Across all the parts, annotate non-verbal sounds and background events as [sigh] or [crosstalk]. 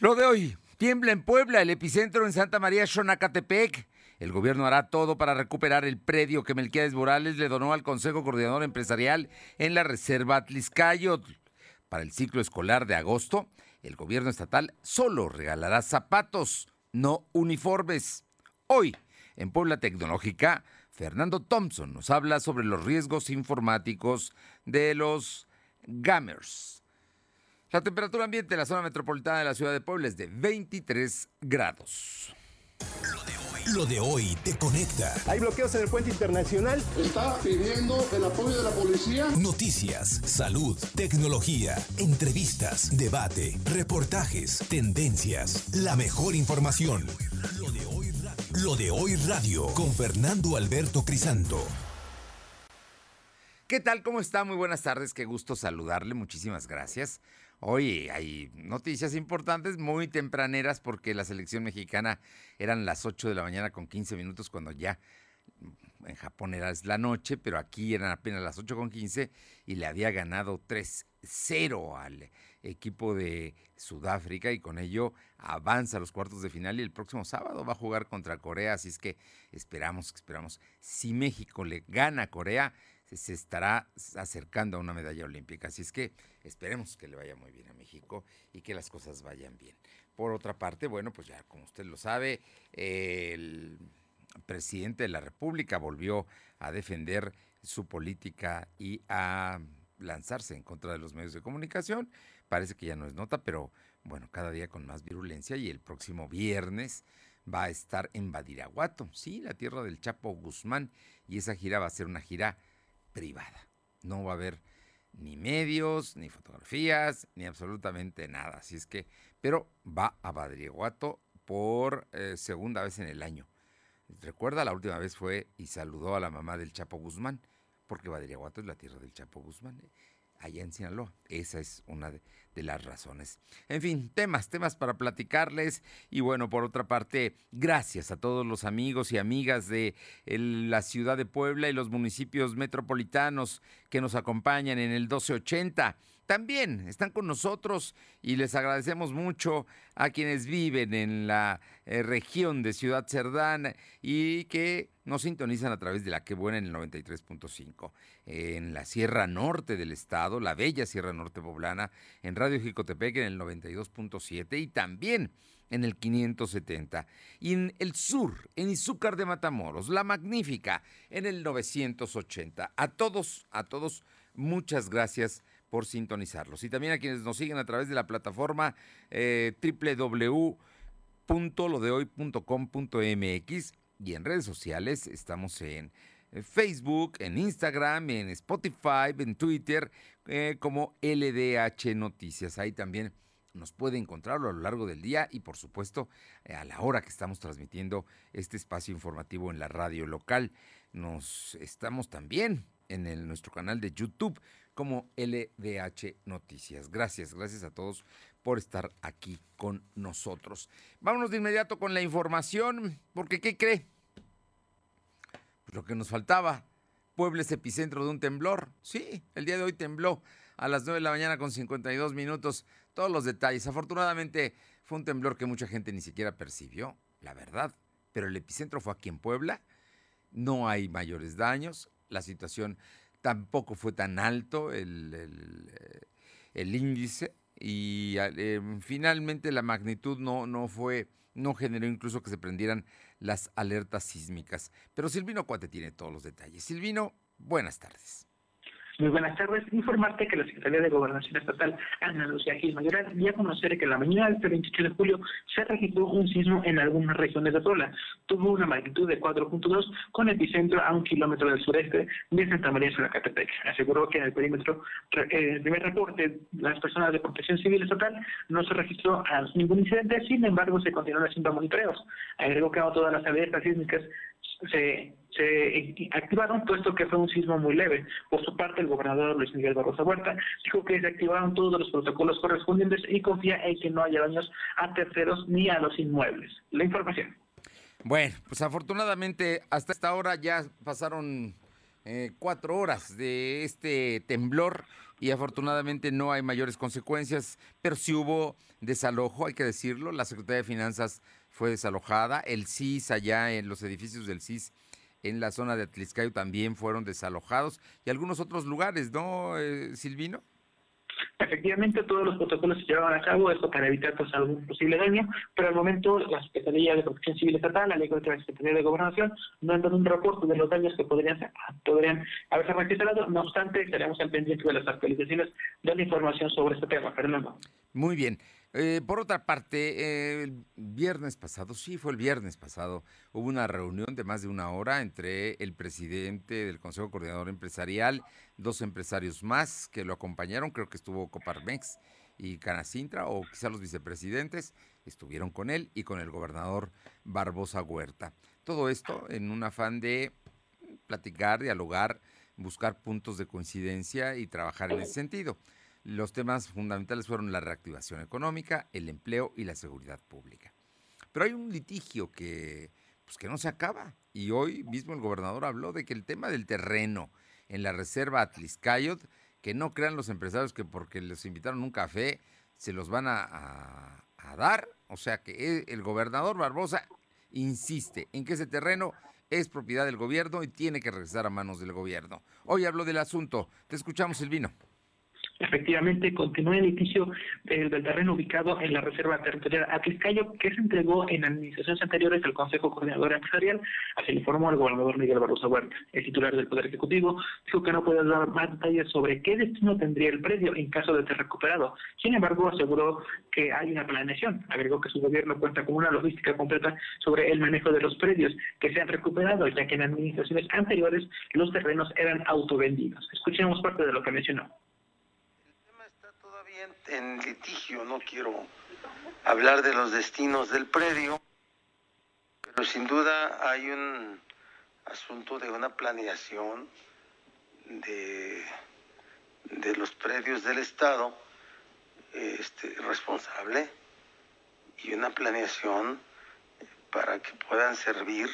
Lo de hoy, tiembla en Puebla, el epicentro en Santa María Xonacatepec. El gobierno hará todo para recuperar el predio que Melquiades Morales le donó al Consejo Coordinador Empresarial en la Reserva Atliscayotl. Para el ciclo escolar de agosto, el gobierno estatal solo regalará zapatos, no uniformes. Hoy, en Puebla Tecnológica, Fernando Thompson nos habla sobre los riesgos informáticos de los gamers. La temperatura ambiente en la zona metropolitana de la ciudad de Puebla es de 23 grados. Lo de hoy te conecta. Hay bloqueos en el puente internacional. Está pidiendo el apoyo de la policía. Noticias, salud, tecnología, entrevistas, debate, reportajes, tendencias, la mejor información. Lo de hoy radio, Lo de hoy radio con Fernando Alberto Crisanto. ¿Qué tal? ¿Cómo está? Muy buenas tardes. Qué gusto saludarle. Muchísimas gracias. Hoy hay noticias importantes, muy tempraneras, porque la selección mexicana eran las 8 de la mañana con 15 minutos, cuando ya en Japón era la noche, pero aquí eran apenas las 8 con 15 y le había ganado 3-0 al equipo de Sudáfrica y con ello avanza a los cuartos de final y el próximo sábado va a jugar contra Corea, así es que esperamos, esperamos, si México le gana a Corea, se estará acercando a una medalla olímpica. Así es que esperemos que le vaya muy bien a México y que las cosas vayan bien. Por otra parte, bueno, pues ya como usted lo sabe, el presidente de la República volvió a defender su política y a lanzarse en contra de los medios de comunicación. Parece que ya no es nota, pero bueno, cada día con más virulencia y el próximo viernes va a estar en Badiraguato, sí, la tierra del Chapo Guzmán, y esa gira va a ser una gira privada. No va a haber ni medios, ni fotografías, ni absolutamente nada. Así es que, pero va a Badriaguato por eh, segunda vez en el año. Recuerda, la última vez fue y saludó a la mamá del Chapo Guzmán, porque Badriaguato es la tierra del Chapo Guzmán allá en Sinaloa. Esa es una de, las razones. En fin, temas, temas para platicarles. Y bueno, por otra parte, gracias a todos los amigos y amigas de la ciudad de Puebla y los municipios metropolitanos que nos acompañan en el 1280 también están con nosotros y les agradecemos mucho a quienes viven en la eh, región de Ciudad Cerdán y que nos sintonizan a través de la que buena en el 93.5. En la Sierra Norte del estado, la bella Sierra Norte poblana, en Radio Jicotepec en el 92.7 y también en el 570. Y en el sur, en Izúcar de Matamoros, la magnífica, en el 980. A todos, a todos, muchas gracias por sintonizarlos. Y también a quienes nos siguen a través de la plataforma eh, y en redes sociales estamos en eh, Facebook, en Instagram, en Spotify, en Twitter, eh, como LDH Noticias. Ahí también nos puede encontrar a lo largo del día y por supuesto a la hora que estamos transmitiendo este espacio informativo en la radio local. Nos estamos también en nuestro canal de YouTube como LDH Noticias. Gracias, gracias a todos por estar aquí con nosotros. Vámonos de inmediato con la información, porque ¿qué cree? Pues lo que nos faltaba. Puebla es epicentro de un temblor. Sí, el día de hoy tembló a las 9 de la mañana con 52 minutos. Todos los detalles. Afortunadamente fue un temblor que mucha gente ni siquiera percibió, la verdad. Pero el epicentro fue aquí en Puebla. No hay mayores daños. La situación tampoco fue tan alto el, eh, índice y eh, finalmente la magnitud no, no fue, no generó incluso que se prendieran las alertas sísmicas. Pero Silvino Cuate tiene todos los detalles. Silvino, buenas tardes. Muy buenas tardes. Informarte que la Secretaría de Gobernación Estatal, Ana Lucía Gil Mayoral, dio a conocer que la mañana del 28 de julio se registró un sismo en algunas regiones de Puebla. Tuvo una magnitud de 4.2 con epicentro a un kilómetro del sureste de Santa María Catepec. Aseguró que en el perímetro, en el primer reporte, las personas de protección civil estatal no se registró ningún incidente, sin embargo se continuaron haciendo monitoreos. Agregó que todas las alertas sísmicas se, se activaron, puesto que fue un sismo muy leve. Por su parte, el gobernador Luis Miguel Barroso Huerta dijo que se activaron todos los protocolos correspondientes y confía en que no haya daños a terceros ni a los inmuebles. La información. Bueno, pues afortunadamente hasta esta hora ya pasaron eh, cuatro horas de este temblor y afortunadamente no hay mayores consecuencias, pero sí hubo desalojo, hay que decirlo. La Secretaría de Finanzas fue desalojada, el CIS allá en los edificios del CIS en la zona de Atliscayo también fueron desalojados y algunos otros lugares, ¿no, eh, Silvino? Efectivamente, todos los protocolos se llevaban a cabo, esto para evitar pues, algún posible daño, pero al momento la Secretaría de Protección Civil Estatal, la ley de la Secretaría de Gobernación, no han dado un reporte de los daños que podrían, podrían haberse registrado. No obstante, estaremos al pendiente de las actualizaciones de la información sobre este tema. Fernando. Muy bien. Eh, por otra parte, eh, el viernes pasado, sí, fue el viernes pasado, hubo una reunión de más de una hora entre el presidente del Consejo Coordinador Empresarial, dos empresarios más que lo acompañaron, creo que estuvo Coparmex y Canacintra, o quizá los vicepresidentes, estuvieron con él y con el gobernador Barbosa Huerta. Todo esto en un afán de platicar, dialogar, buscar puntos de coincidencia y trabajar en ese sentido. Los temas fundamentales fueron la reactivación económica, el empleo y la seguridad pública. Pero hay un litigio que, pues, que no se acaba. Y hoy mismo el gobernador habló de que el tema del terreno en la reserva Atliscayot, que no crean los empresarios que porque les invitaron un café se los van a, a dar. O sea que e, el gobernador Barbosa insiste en que ese terreno es propiedad del gobierno y tiene que regresar a manos del gobierno. Hoy habló del asunto. Te escuchamos, Silvino. Efectivamente, continúa el litigio del, terreno ubicado en la Reserva Territorial Atliscayo, que se entregó en administraciones anteriores al Consejo Coordinador Empresarial, así informó el gobernador Miguel Barroso Huerta. El titular del Poder Ejecutivo dijo que no puede dar más detalles sobre qué destino tendría el predio en caso de ser recuperado. Sin embargo, aseguró que hay una planeación. Agregó que su gobierno cuenta con una logística completa sobre el manejo de los predios que se han recuperado, ya que en administraciones anteriores los terrenos eran autovendidos. Escuchemos parte de lo que mencionó en litigio, no quiero hablar de los destinos del predio, pero sin duda hay un asunto de una planeación de, de los predios del Estado este, responsable y una planeación para que puedan servir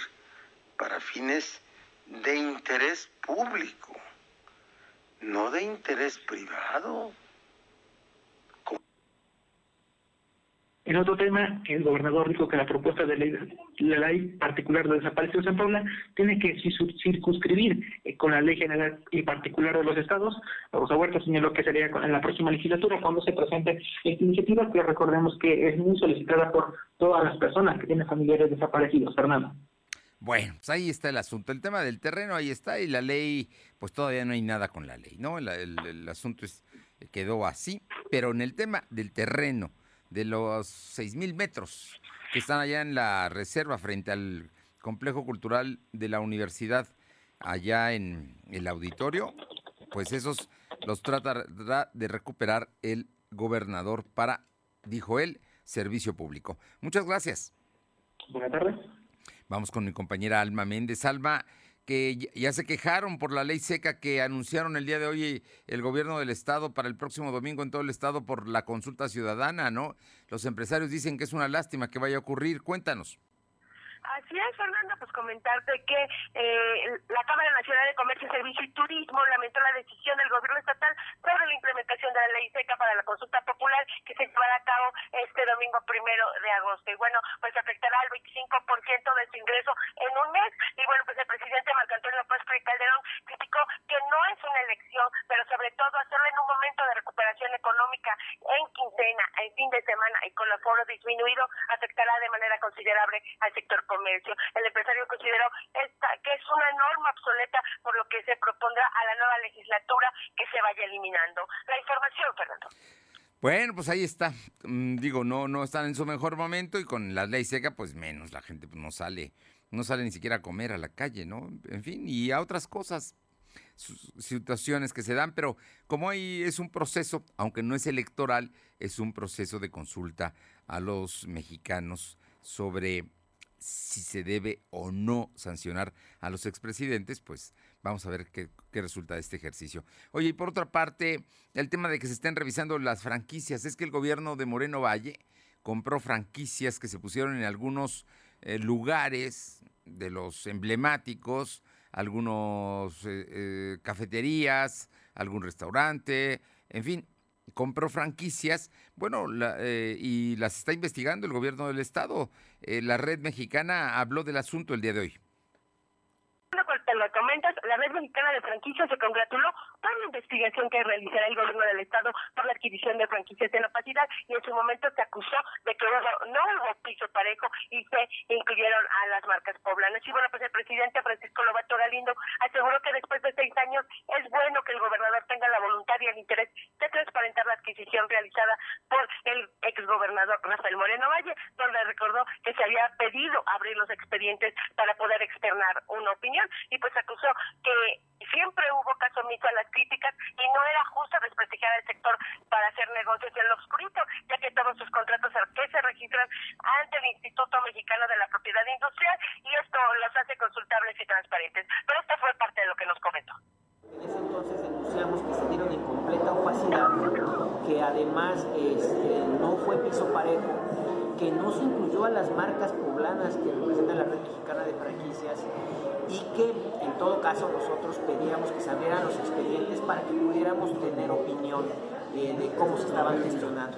para fines de interés público, no de interés privado. En otro tema, el gobernador dijo que la propuesta de ley, la ley particular de desaparición de San Paula tiene que circunscribir eh, con la ley general y particular de los estados. Rosa Huerta señaló que sería en la próxima legislatura cuando se presente esta iniciativa, que recordemos que es muy solicitada por todas las personas que tienen familiares desaparecidos. Fernando. Bueno, pues ahí está el asunto. El tema del terreno ahí está y la ley, pues todavía no hay nada con la ley, ¿no? El, asunto es, quedó así, pero en el tema del terreno de los 6.000 metros que están allá en la reserva frente al complejo cultural de la universidad, allá en el auditorio, pues esos los tratará de recuperar el gobernador para, dijo él, servicio público. Muchas gracias. Buenas tardes. Vamos con mi compañera Alma Méndez. Alma, que ya se quejaron por la ley seca que anunciaron el día de hoy el gobierno del estado para el próximo domingo en todo el estado por la consulta ciudadana, ¿no? Los empresarios dicen que es una lástima que vaya a ocurrir. Cuéntanos. Así es, Fernando, pues comentarte que eh, la Cámara Nacional de Comercio, Servicio y Turismo lamentó la decisión del gobierno estatal sobre la implementación de la ley seca para la consulta popular que se llevará a cabo este domingo primero de agosto. Y bueno, pues afectará al 25% de su ingreso en un mes. Y bueno, pues el presidente Marco Antonio López Calderón criticó que no es una elección, pero sobre todo hacerlo en un momento de recuperación económica en quincena, en fin de semana y con el foro disminuido, afectará de manera considerable al sector comercio. El empresario consideró esta, que es una norma obsoleta por lo que se propondrá a la nueva legislatura que se vaya eliminando. La información, Fernando. Bueno, pues ahí está. Mm, digo, no, no están en su mejor momento y con la ley seca, pues menos. La gente no sale, no sale ni siquiera a comer a la calle, ¿no? En fin, y a otras cosas, situaciones que se dan, pero como ahí es un proceso, aunque no es electoral, es un proceso de consulta a los mexicanos sobre si se debe o no sancionar a los expresidentes, pues vamos a ver qué, resulta de este ejercicio. Oye, y por otra parte, el tema de que se estén revisando las franquicias, es que el gobierno de Moreno Valle compró franquicias que se pusieron en algunos eh, lugares de los emblemáticos, algunos eh, eh, cafeterías, algún restaurante, en fin, compró franquicias, bueno, eh, y las está investigando el gobierno del estado. Eh, la red mexicana habló del asunto el día de hoy lo comentas, la Red Mexicana de Franquicias se congratuló por la investigación que realizará el gobierno del Estado por la adquisición de franquicias en opacidad y en su momento se acusó de que no hubo piso parejo y se incluyeron a las marcas poblanas. Y bueno, pues el presidente Francisco Lobato Galindo aseguró que después de seis años es bueno que el gobernador tenga la voluntad y el interés de transparentar la adquisición realizada por el exgobernador Rafael Moreno Valle, donde recordó que se había pedido abrir los expedientes para poder externar una opinión y pues acusó que siempre hubo caso omiso a las críticas y no era justo desprestigiar al sector para hacer negocios en lo oscurito, ya que todos sus contratos que se registran ante el Instituto Mexicano de la Propiedad Industrial y esto los hace consultables y transparentes. Pero esta fue parte de lo que nos comentó. En ese entonces denunciamos que se dieron en completa opacidad, que además este, no fue piso parejo, que no se incluyó a las marcas poblanas que representan la red mexicana de franquicias y que en todo caso nosotros pedíamos que se abrieran los expedientes para que pudiéramos tener opinión de cómo se estaban gestionando.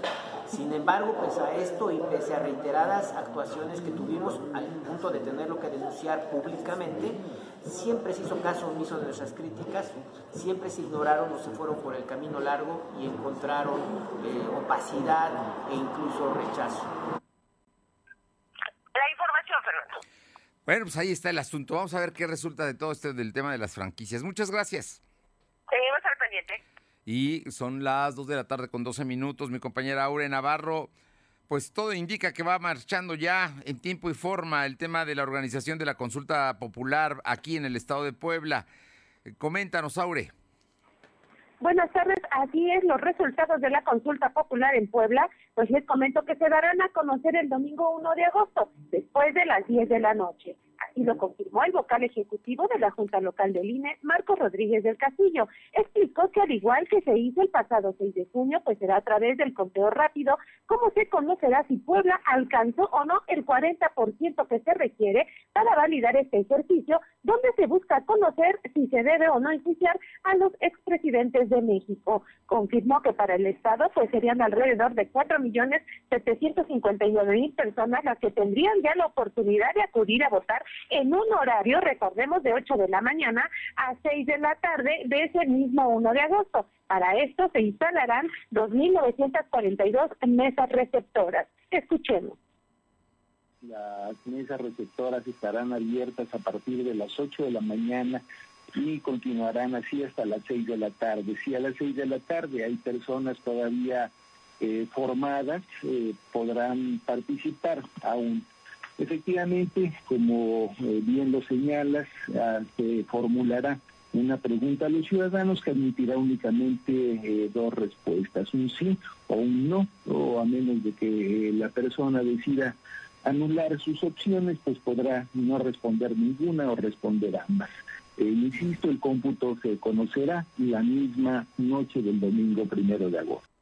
Sin embargo, pese a esto y pese a reiteradas actuaciones que tuvimos al punto de tenerlo que denunciar públicamente, siempre se hizo caso omiso de nuestras críticas, siempre se ignoraron o se fueron por el camino largo y encontraron eh, opacidad e incluso rechazo. La información, Fernando. Bueno, pues ahí está el asunto. Vamos a ver qué resulta de todo esto del tema de las franquicias. Muchas gracias. Seguimos al pendiente. Y son las 2 de la tarde con 12 minutos. Mi compañera Aure Navarro, pues todo indica que va marchando ya en tiempo y forma el tema de la organización de la consulta popular aquí en el estado de Puebla. Coméntanos, Aure. Buenas tardes, así es, los resultados de la consulta popular en Puebla, pues les comento que se darán a conocer el domingo 1 de agosto, después de las 10 de la noche. Así lo confirmó el vocal ejecutivo de la Junta Local del INE, Marcos Rodríguez del Castillo. Explicó que al igual que se hizo el pasado 6 de junio, pues será a través del conteo rápido, cómo se conocerá si Puebla alcanzó o no el 40% que se requiere para validar este ejercicio, donde se busca conocer si se debe o no enjuiciar a los expresidentes de México. Confirmó que para el Estado, pues serían alrededor de 4.759.000 personas las que tendrían ya la oportunidad de acudir a votar en un horario, recordemos, de 8 de la mañana a 6 de la tarde de ese mismo 1 de agosto. Para esto se instalarán 2.942 mesas receptoras. Escuchemos. Las mesas receptoras estarán abiertas a partir de las 8 de la mañana y continuarán así hasta las 6 de la tarde. Si a las 6 de la tarde hay personas todavía eh, formadas, eh, podrán participar aún. Efectivamente, como eh, bien lo señalas, ah, se formulará una pregunta a los ciudadanos que admitirá únicamente eh, dos respuestas, un sí o un no, o a menos de que la persona decida anular sus opciones, pues podrá no responder ninguna o responder ambas. Eh, insisto, el cómputo se conocerá la misma noche del domingo primero de agosto.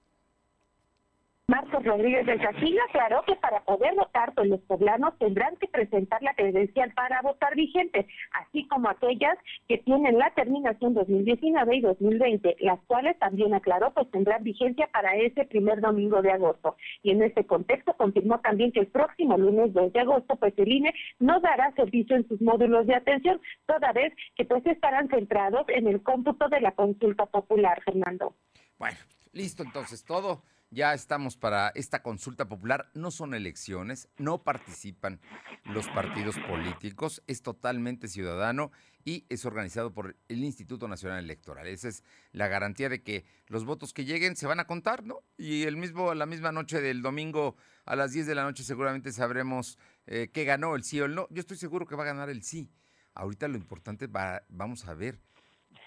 Rodríguez del Castillo aclaró que para poder votar, pues los poblanos tendrán que presentar la credencial para votar vigente, así como aquellas que tienen la terminación 2019 y 2020, las cuales también aclaró pues tendrán vigencia para ese primer domingo de agosto. Y en este contexto confirmó también que el próximo lunes 2 de agosto pues el INE no dará servicio en sus módulos de atención, toda vez que pues estarán centrados en el cómputo de la consulta popular, Fernando. Bueno, listo entonces todo ya estamos para esta consulta popular. No son elecciones, no participan los partidos políticos, es totalmente ciudadano y es organizado por el Instituto Nacional Electoral. Esa es la garantía de que los votos que lleguen se van a contar, ¿no? Y el mismo, la misma noche del domingo a las 10 de la noche seguramente sabremos eh, qué ganó, el sí o el no. Yo estoy seguro que va a ganar el sí. Ahorita lo importante va, vamos a ver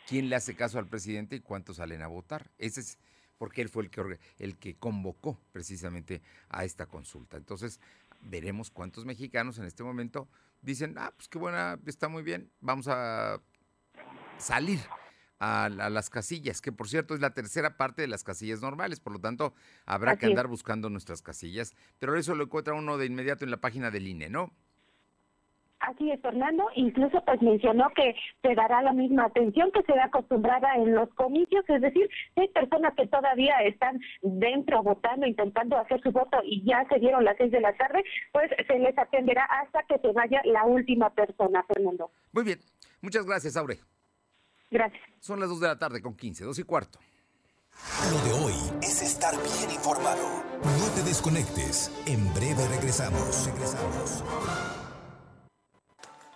quién le hace caso al presidente y cuántos salen a votar. Ese es porque él fue el que, el que convocó precisamente a esta consulta. Entonces, veremos cuántos mexicanos en este momento dicen, ah, pues qué buena, está muy bien, vamos a salir a, las casillas, que por cierto es la tercera parte de las casillas normales, por lo tanto habrá que andar buscando nuestras casillas, pero eso lo encuentra uno de inmediato en la página del INE, ¿no? Así es, Fernando. Incluso pues mencionó que se dará la misma atención que se da acostumbrada en los comicios, es decir, hay personas que todavía están dentro votando, intentando hacer su voto y ya se dieron las seis de la tarde, pues se les atenderá hasta que se vaya la última persona, Fernando. Muy bien. Muchas gracias, Aure. Gracias. Son las dos de la tarde con 15, dos y cuarto. Lo de hoy es estar bien informado. No te desconectes. En breve regresamos. Regresamos.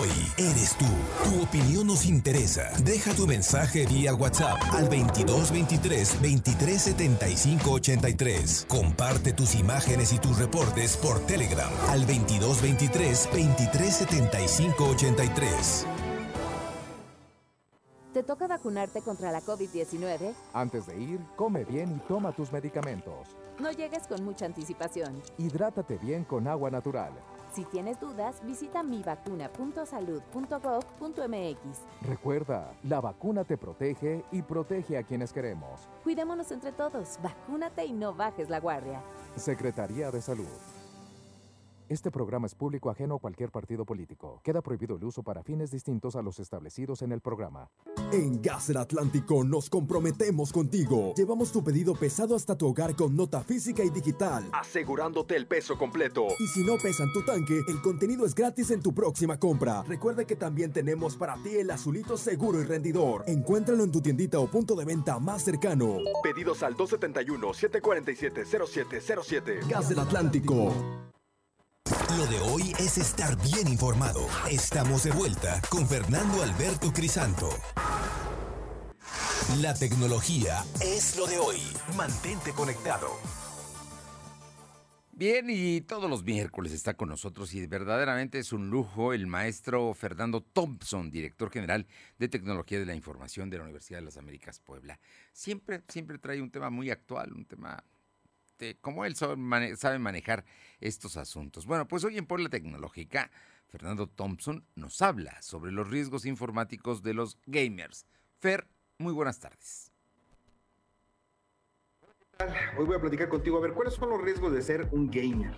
Hoy eres tú. Tu opinión nos interesa. Deja tu mensaje vía WhatsApp al 2223 2375 83. Comparte tus imágenes y tus reportes por Telegram al 2223 2375 83. ¿Te toca vacunarte contra la COVID-19? Antes de ir, come bien y toma tus medicamentos. No llegues con mucha anticipación. Hidrátate bien con agua natural. Si tienes dudas, visita mivacuna.salud.gov.mx. Recuerda, la vacuna te protege y protege a quienes queremos. Cuidémonos entre todos, vacúnate y no bajes la guardia. Secretaría de Salud. Este programa es público ajeno a cualquier partido político. Queda prohibido el uso para fines distintos a los establecidos en el programa. En Gas del Atlántico nos comprometemos contigo. Llevamos tu pedido pesado hasta tu hogar con nota física y digital, Asegurándote el peso completo. Y si no pesan tu tanque, el contenido es gratis en tu próxima compra. Recuerda que también tenemos para ti el azulito seguro y rendidor. Encuéntralo en tu tiendita o punto de venta más cercano. Pedidos al 271-747-0707. Gas del Atlántico. Lo de hoy es estar bien informado. Estamos de vuelta con Fernando Alberto Crisanto. La tecnología es lo de hoy. Mantente conectado. Bien, y todos los miércoles está con nosotros y verdaderamente es un lujo el maestro Fernando Thompson, director general de Tecnología de la Información de la Universidad de las Américas Puebla. Siempre, siempre trae un tema muy actual, un tema de cómo él sabe mane- sabe manejar estos asuntos. Bueno, pues hoy en Puebla Tecnológica, Fernando Thompson nos habla sobre los riesgos informáticos de los gamers. Fer, muy buenas tardes. Hoy voy a platicar contigo a ver cuáles son los riesgos de ser un gamer.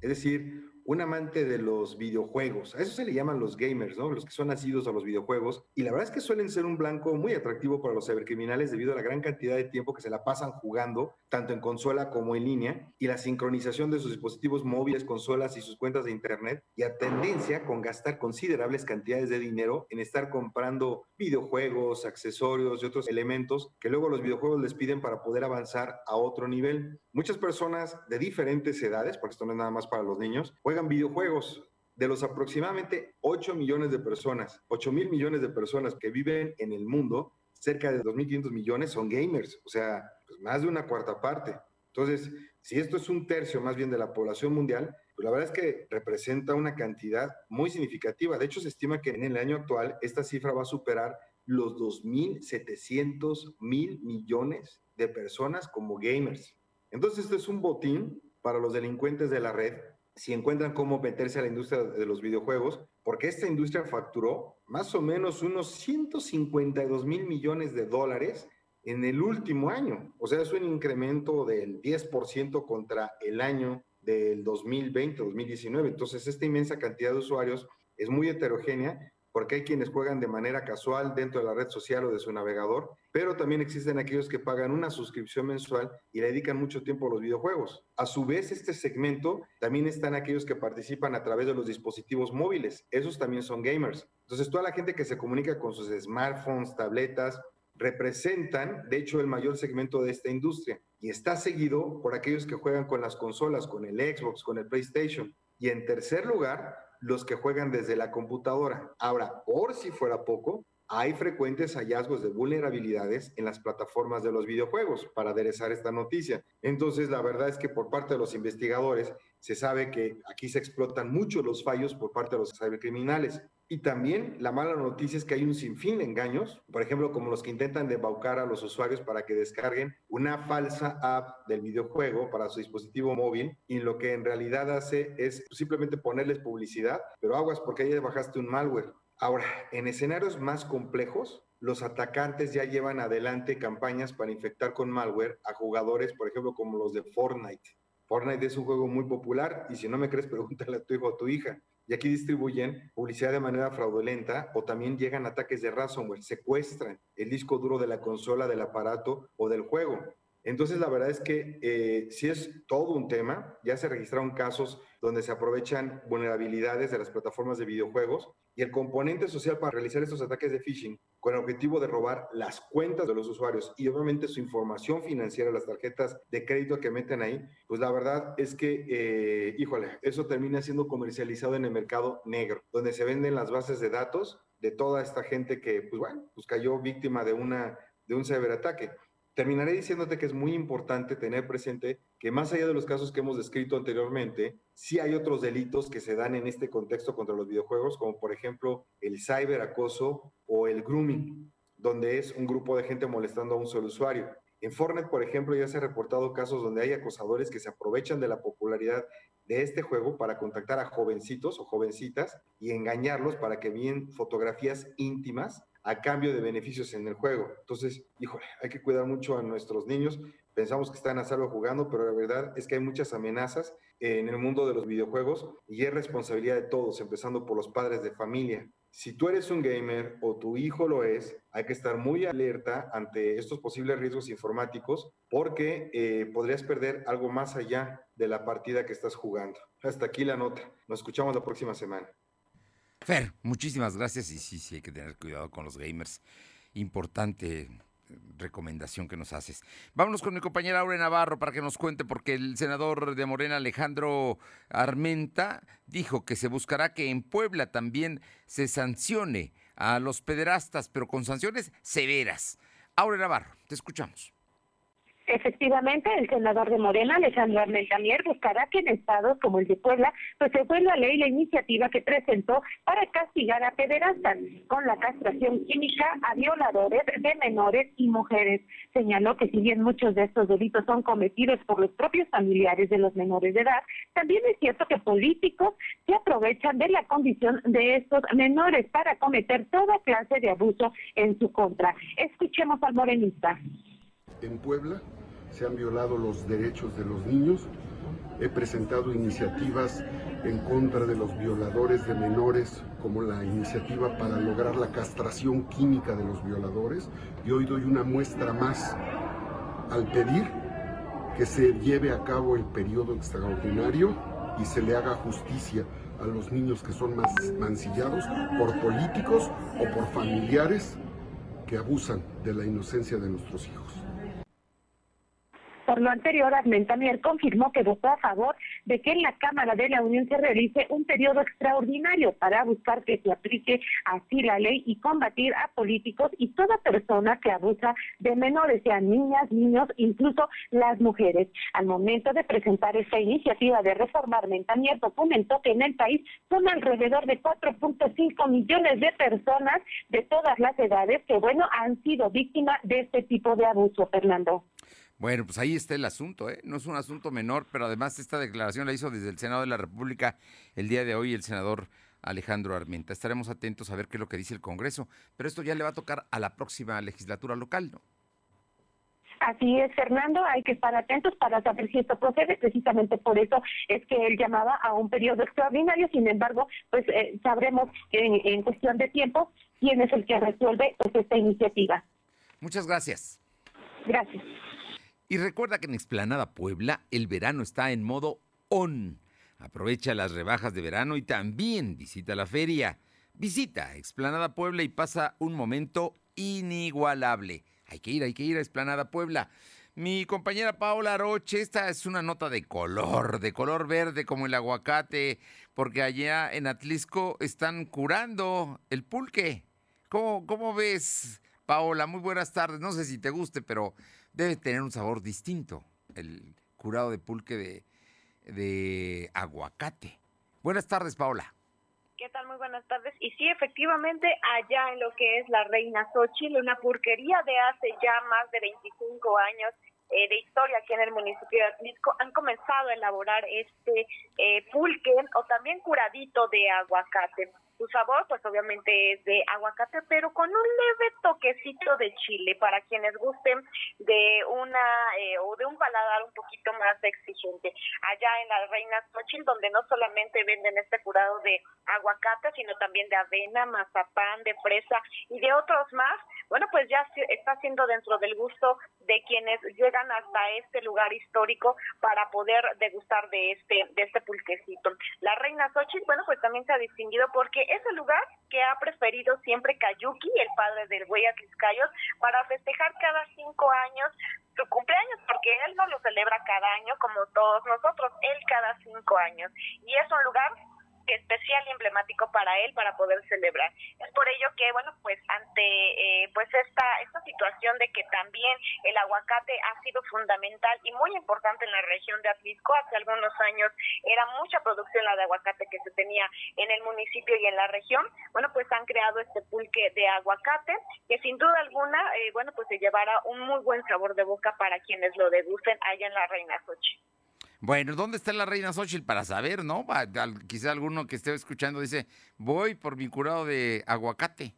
Es decir, un amante de los videojuegos. A eso se le llaman los gamers, ¿no? Los que son nacidos a los videojuegos. Y la verdad es que suelen ser un blanco muy atractivo para los cibercriminales debido a la gran cantidad de tiempo que se la pasan jugando, tanto en consola como en línea, y la sincronización de sus dispositivos móviles, consolas y sus cuentas de internet, y a tendencia con gastar considerables cantidades de dinero en estar comprando videojuegos, accesorios y otros elementos que luego los videojuegos les piden para poder avanzar a otro nivel. Muchas personas de diferentes edades, porque esto no es nada más para los niños, juegan videojuegos. De los aproximadamente 8 millones de personas, 8 mil millones de personas que viven en el mundo, cerca de 2.500 millones son gamers, o sea, pues más de una cuarta parte. Entonces, si esto es un tercio más bien de la población mundial, pues la verdad es que representa una cantidad muy significativa. De hecho, se estima que en el año actual esta cifra va a superar los 2.700 mil millones de personas como gamers. Entonces, esto es un botín para los delincuentes de la red si encuentran cómo meterse a la industria de los videojuegos, porque esta industria facturó más o menos unos 152 mil millones de dólares en el último año. O sea, es un incremento del 10% contra el año del 2020-2019. Entonces, esta inmensa cantidad de usuarios es muy heterogénea porque hay quienes juegan de manera casual dentro de la red social o de su navegador, pero también existen aquellos que pagan una suscripción mensual y le dedican mucho tiempo a los videojuegos. A su vez, este segmento también están aquellos que participan a través de los dispositivos móviles. Esos también son gamers. Entonces, toda la gente que se comunica con sus smartphones, tabletas, representan, de hecho, el mayor segmento de esta industria. Y está seguido por aquellos que juegan con las consolas, con el Xbox, con el PlayStation. Y en tercer lugar, los que juegan desde la computadora. Ahora, por si fuera poco, hay frecuentes hallazgos de vulnerabilidades en las plataformas de los videojuegos para aderezar esta noticia. Entonces, la verdad es que por parte de los investigadores se sabe que aquí se explotan mucho los fallos por parte de los cibercriminales. Y también la mala noticia es que hay un sinfín de engaños, por ejemplo, como los que intentan debaucar a los usuarios para que descarguen una falsa app del videojuego para su dispositivo móvil y lo que en realidad hace es simplemente ponerles publicidad, pero aguas porque ahí bajaste un malware. Ahora, en escenarios más complejos, los atacantes ya llevan adelante campañas para infectar con malware a jugadores, por ejemplo, como los de Fortnite. Fortnite es un juego muy popular y si no me crees, [laughs] pregúntale a tu hijo o a tu hija y aquí distribuyen publicidad de manera fraudulenta o también llegan ataques de ransomware, secuestran el disco duro de la consola, del aparato o del juego. Entonces, la verdad es que eh, si es todo un tema. Ya se registraron casos donde se aprovechan vulnerabilidades de las plataformas de videojuegos y el componente social para realizar estos ataques de phishing con el objetivo de robar las cuentas de los usuarios y obviamente su información financiera, las tarjetas de crédito que meten ahí, pues la verdad es que, eh, híjole, eso termina siendo comercializado en el mercado negro, donde se venden las bases de datos de toda esta gente que, pues bueno, pues cayó víctima de, una, de un ciberataque. Terminaré diciéndote que es muy importante tener presente que más allá de los casos que hemos descrito anteriormente, sí hay otros delitos que se dan en este contexto contra los videojuegos, como por ejemplo el cyberacoso o el grooming, donde es un grupo de gente molestando a un solo usuario. En Fortnite, por ejemplo, ya se han reportado casos donde hay acosadores que se aprovechan de la popularidad de este juego para contactar a jovencitos o jovencitas y engañarlos para que envíen fotografías íntimas a cambio de beneficios en el juego. Entonces, híjole, hay que cuidar mucho a nuestros niños. Pensamos que están a salvo jugando, pero la verdad es que hay muchas amenazas en el mundo de los videojuegos y es responsabilidad de todos, empezando por los padres de familia. Si tú eres un gamer o tu hijo lo es, hay que estar muy alerta ante estos posibles riesgos informáticos porque eh, podrías perder algo más allá de la partida que estás jugando. Hasta aquí la nota. Nos escuchamos la próxima semana. Fer, muchísimas gracias y sí, sí, hay que tener cuidado con los gamers. Importante eh, recomendación que nos haces. Vámonos con mi compañera Aure Navarro para que nos cuente, porque el senador de Morena, Alejandro Armenta, dijo que se buscará que en Puebla también se sancione a los pederastas, pero con sanciones severas. Aure Navarro, te escuchamos. Efectivamente, el senador de Morena, Alejandro Armentamier, buscará que en estados como el de Puebla, pues se vuelva a ley la iniciativa que presentó para castigar a pederastas con la castración química a violadores de menores y mujeres. Señaló que si bien muchos de estos delitos son cometidos por los propios familiares de los menores de edad, también es cierto que políticos se aprovechan de la condición de estos menores para cometer toda clase de abuso en su contra. Escuchemos al morenista. En Puebla se han violado los derechos de los niños. He presentado iniciativas en contra de los violadores de menores, como la iniciativa para lograr la castración química de los violadores, y hoy doy una muestra más al pedir que se lleve a cabo el periodo extraordinario y se le haga justicia a los niños que son más mancillados por políticos o por familiares que abusan de la inocencia de nuestros hijos. Por lo anterior, Armentamier confirmó que votó a favor de que en la Cámara de la Unión se realice un periodo extraordinario para buscar que se aplique así la ley y combatir a políticos y toda persona que abusa de menores, sean niñas, niños, incluso las mujeres. Al momento de presentar esta iniciativa de reforma, Armentamier documentó que en el país son alrededor de 4.5 millones de personas de todas las edades que, bueno, han sido víctimas de este tipo de abuso, Fernando. Bueno, pues ahí está el asunto, ¿eh? No es un asunto menor, pero además esta declaración la hizo desde el Senado de la República el día de hoy el senador Alejandro Armenta. Estaremos atentos a ver qué es lo que dice el Congreso, pero esto ya le va a tocar a la próxima legislatura local, ¿no? Así es, Fernando, hay que estar atentos para saber si esto procede. Precisamente por eso es que él llamaba a un periodo extraordinario. Sin embargo, pues eh, sabremos en, en, cuestión de tiempo quién es el que resuelve pues, esta iniciativa. Muchas gracias. Gracias. Y recuerda que en Explanada Puebla el verano está en modo on. Aprovecha las rebajas de verano y también visita la feria. Visita Explanada Puebla y pasa un momento inigualable. Hay que ir, hay que ir a Explanada Puebla. Mi compañera Paola Roche, esta es una nota de color, de color verde como el aguacate, porque allá en Atlisco están curando el pulque. ¿Cómo, cómo ves, Paola? Muy buenas tardes. No sé si te guste, pero debe tener un sabor distinto, el curado de pulque de, de aguacate. Buenas tardes, Paola. ¿Qué ¿qué tal? Muy buenas tardes. Y sí, efectivamente, allá en lo que es la Reina Xochitl, una purquería de hace ya más de 25 años, eh, de historia aquí en el municipio de Atlisco han comenzado a elaborar este eh, pulque o también curadito de aguacate. Su sabor, pues obviamente es de aguacate, pero con un leve toquecito de chile para quienes gusten de una eh, o de un paladar un poquito más exigente. Allá en la Reina Xochitl, donde no solamente venden este curado de aguacate, sino también de avena, mazapán, de fresa y de otros más, bueno, pues ya está siendo dentro del gusto de quienes llegan hasta este lugar histórico para poder degustar de este de este pulquecito. La Reina Xochitl, bueno, pues también se ha distinguido porque es el lugar que ha preferido siempre Kayuki, el padre del güey Atliscayos, para festejar cada cinco años su cumpleaños, porque él no lo celebra cada año como todos nosotros, él cada cinco años. Y es un lugar especial y emblemático para él para poder celebrar. Es por ello que, bueno, pues ante eh, pues esta, esta situación de que también el aguacate ha sido fundamental y muy importante en la región de Atlisco, hace algunos años era mucha producción la de aguacate que se tenía en el municipio y en la región, bueno, pues han creado este pulque de aguacate que sin duda alguna, eh, bueno, pues se llevará un muy buen sabor de boca para quienes lo degusten allá en la Reina Sochi. Bueno, ¿dónde está la reina Xochitl? Para saber, ¿no? Quizá alguno que esté escuchando dice, voy por mi curado de aguacate.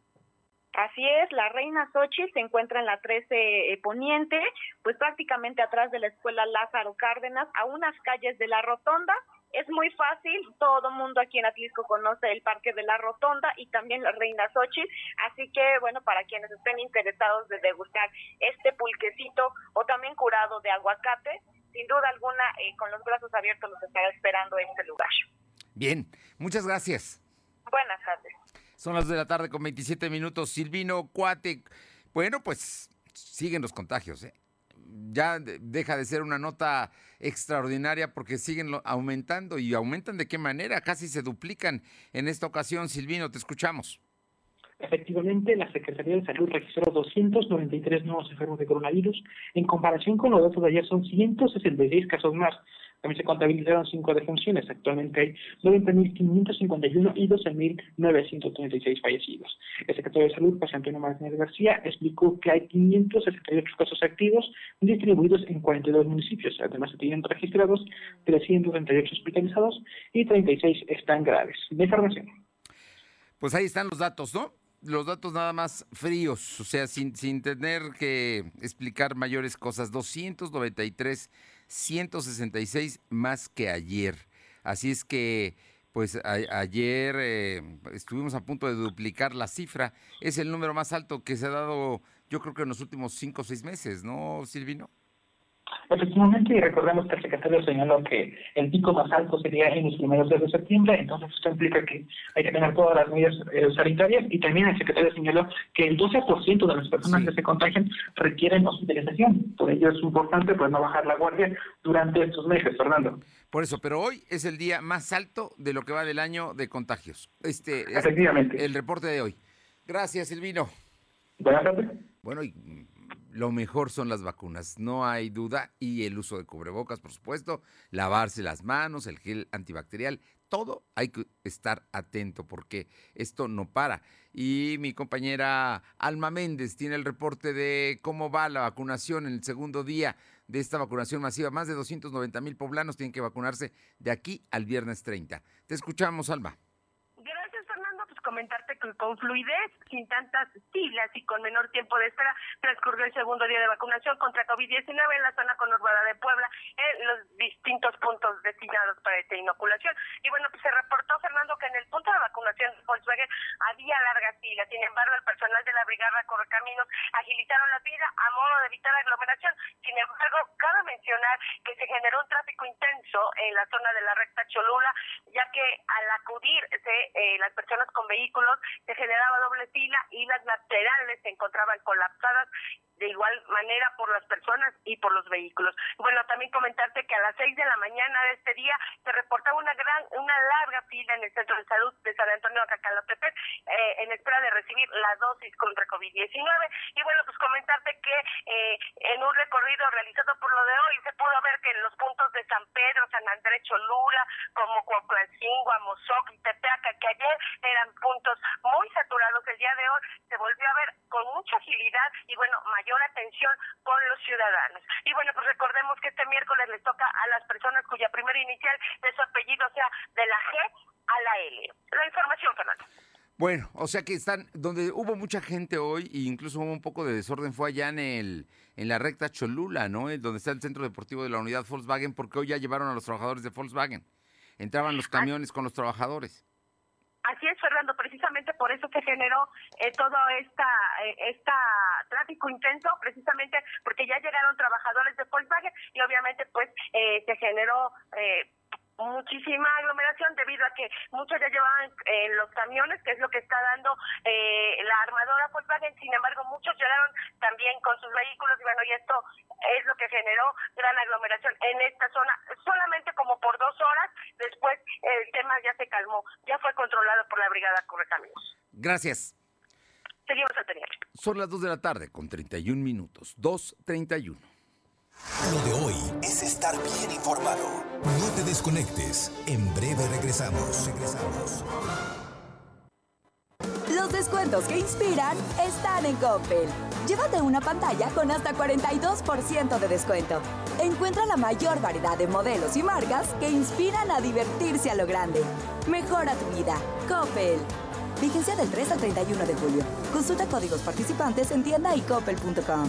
Así es, la reina Xochitl se encuentra en la 13 eh, Poniente, pues prácticamente atrás de la escuela Lázaro Cárdenas, a unas calles de la Rotonda. Es muy fácil, todo mundo aquí en Atlisco conoce el Parque de la Rotonda y también la Reina Xochitl, así que bueno, para quienes estén interesados de degustar este pulquecito o también curado de aguacate, sin duda alguna, eh, con los brazos abiertos los estará esperando en este lugar. Bien, muchas gracias. Buenas tardes. Son las de la tarde con 27 minutos. Silvino Cuate. Bueno, pues siguen los contagios. ¿eh? Ya deja de ser una nota extraordinaria porque siguen aumentando y aumentan de qué manera. Casi se duplican en esta ocasión. Silvino, te escuchamos. Efectivamente, la Secretaría de Salud registró 293 nuevos enfermos de coronavirus. En comparación con los datos de ayer, son 166 casos más. También se contabilizaron cinco defunciones. Actualmente hay 90.551 y 12.936 fallecidos. El secretario de Salud, José Antonio Martínez García, explicó que hay 568 casos activos distribuidos en 42 municipios. Además, se tienen registrados 338 hospitalizados y 36 están graves. De información. Pues ahí están los datos, ¿no? Los datos nada más fríos, o sea, sin, sin tener que explicar mayores cosas. 293, 166 más que ayer. Así es que, pues ayer eh, estuvimos a punto de duplicar la cifra. Es el número más alto que se ha dado, yo creo que en los últimos cinco o seis meses, ¿no, Silvino? Efectivamente, y recordemos que el secretario señaló que el pico más alto sería en los primeros días de septiembre, entonces esto implica que hay que tener todas las medidas eh, sanitarias y también el secretario señaló que el 12% de las personas que se contagian requieren hospitalización. Por ello es importante pues no bajar la guardia durante estos meses, Fernando. Por eso, pero hoy es el día más alto de lo que va del año de contagios. Este, Efectivamente. el reporte de hoy. Gracias, Silvino. Buenas tardes. Bueno, y lo mejor son las vacunas, no hay duda, y el uso de cubrebocas, por supuesto, lavarse las manos, el gel antibacterial, todo hay que estar atento porque esto no para. Y mi compañera Alma Méndez tiene el reporte de cómo va la vacunación en el segundo día de esta vacunación masiva. Más de 290 mil poblanos tienen que vacunarse de aquí al viernes 30. Te escuchamos, Alma comentarte que con fluidez, sin tantas siglas y con menor tiempo de espera, transcurrió el segundo día de vacunación contra COVID-19 en la zona conurbada de Puebla, en los distintos puntos destinados para esta inoculación. Y bueno, pues se reportó, Fernando, que en el punto de vacunación de Volkswagen había largas filas. Sin embargo, el personal de la Brigada Correcaminos agilizaron la fila a modo de evitar aglomeración. Sin embargo, cabe mencionar que se generó un tráfico intenso en la zona de la recta Cholula, ya que al acudir eh, las personas con vehículos se generaba doble fila y las laterales se encontraban colapsadas de igual manera por las personas y por los vehículos. Bueno, también comentarte que a las 6 de la mañana de este día se reportaba una gran, una larga fila en el centro de salud de San Antonio Acacalotepec eh, en espera de recibir la dosis contra COVID-19. Y bueno, pues comentarte que eh, en un recorrido realizado por lo de hoy se pudo ver que en los puntos de San Pedro, San Andrés Cholula, como Coahuilcingo, Amozoc y Tepeaca, que ayer eran puntos muy saturados, el día de hoy se volvió a ver con mucha agilidad y bueno, mayor atención con los ciudadanos. Y bueno, pues recordemos que este miércoles les toca a las personas cuya primera inicial de su apellido sea de la G a la L. La información, Fernando. Bueno, o sea que están, donde hubo mucha gente hoy, e incluso hubo un poco de desorden, fue allá en el, en la recta Cholula, ¿no? Donde está el centro deportivo de la unidad Volkswagen, porque hoy ya llevaron a los trabajadores de Volkswagen. Entraban los camiones con los trabajadores. Así es, Fernando, precisamente por eso se generó eh, todo esta, eh, esta tráfico intenso, precisamente porque ya llegaron trabajadores de Volkswagen y obviamente pues eh, se generó eh, muchísima aglomeración debido a que muchos ya llevaban eh, los camiones, que es lo que está dando eh, la armadora Volkswagen, sin embargo muchos llegaron también con sus vehículos y bueno, y esto es lo que generó gran aglomeración en esta zona, solamente como por dos horas, después el tema ya se calmó, ya fue controlado por la Brigada Correcaminos. Gracias. Seguimos al pendiente. Son las 2 de la tarde con 31 minutos, 2.31. Lo de hoy es estar bien informado. No te desconectes. En breve regresamos. Regresamos. Los descuentos que inspiran están en Coppel. Llévate una pantalla con hasta 42% de descuento. Encuentra la mayor variedad de modelos y marcas que inspiran a divertirse a lo grande. Mejora tu vida. Coppel. Vigencia del 3 al 31 de julio. Consulta códigos participantes en tienda y coppel.com.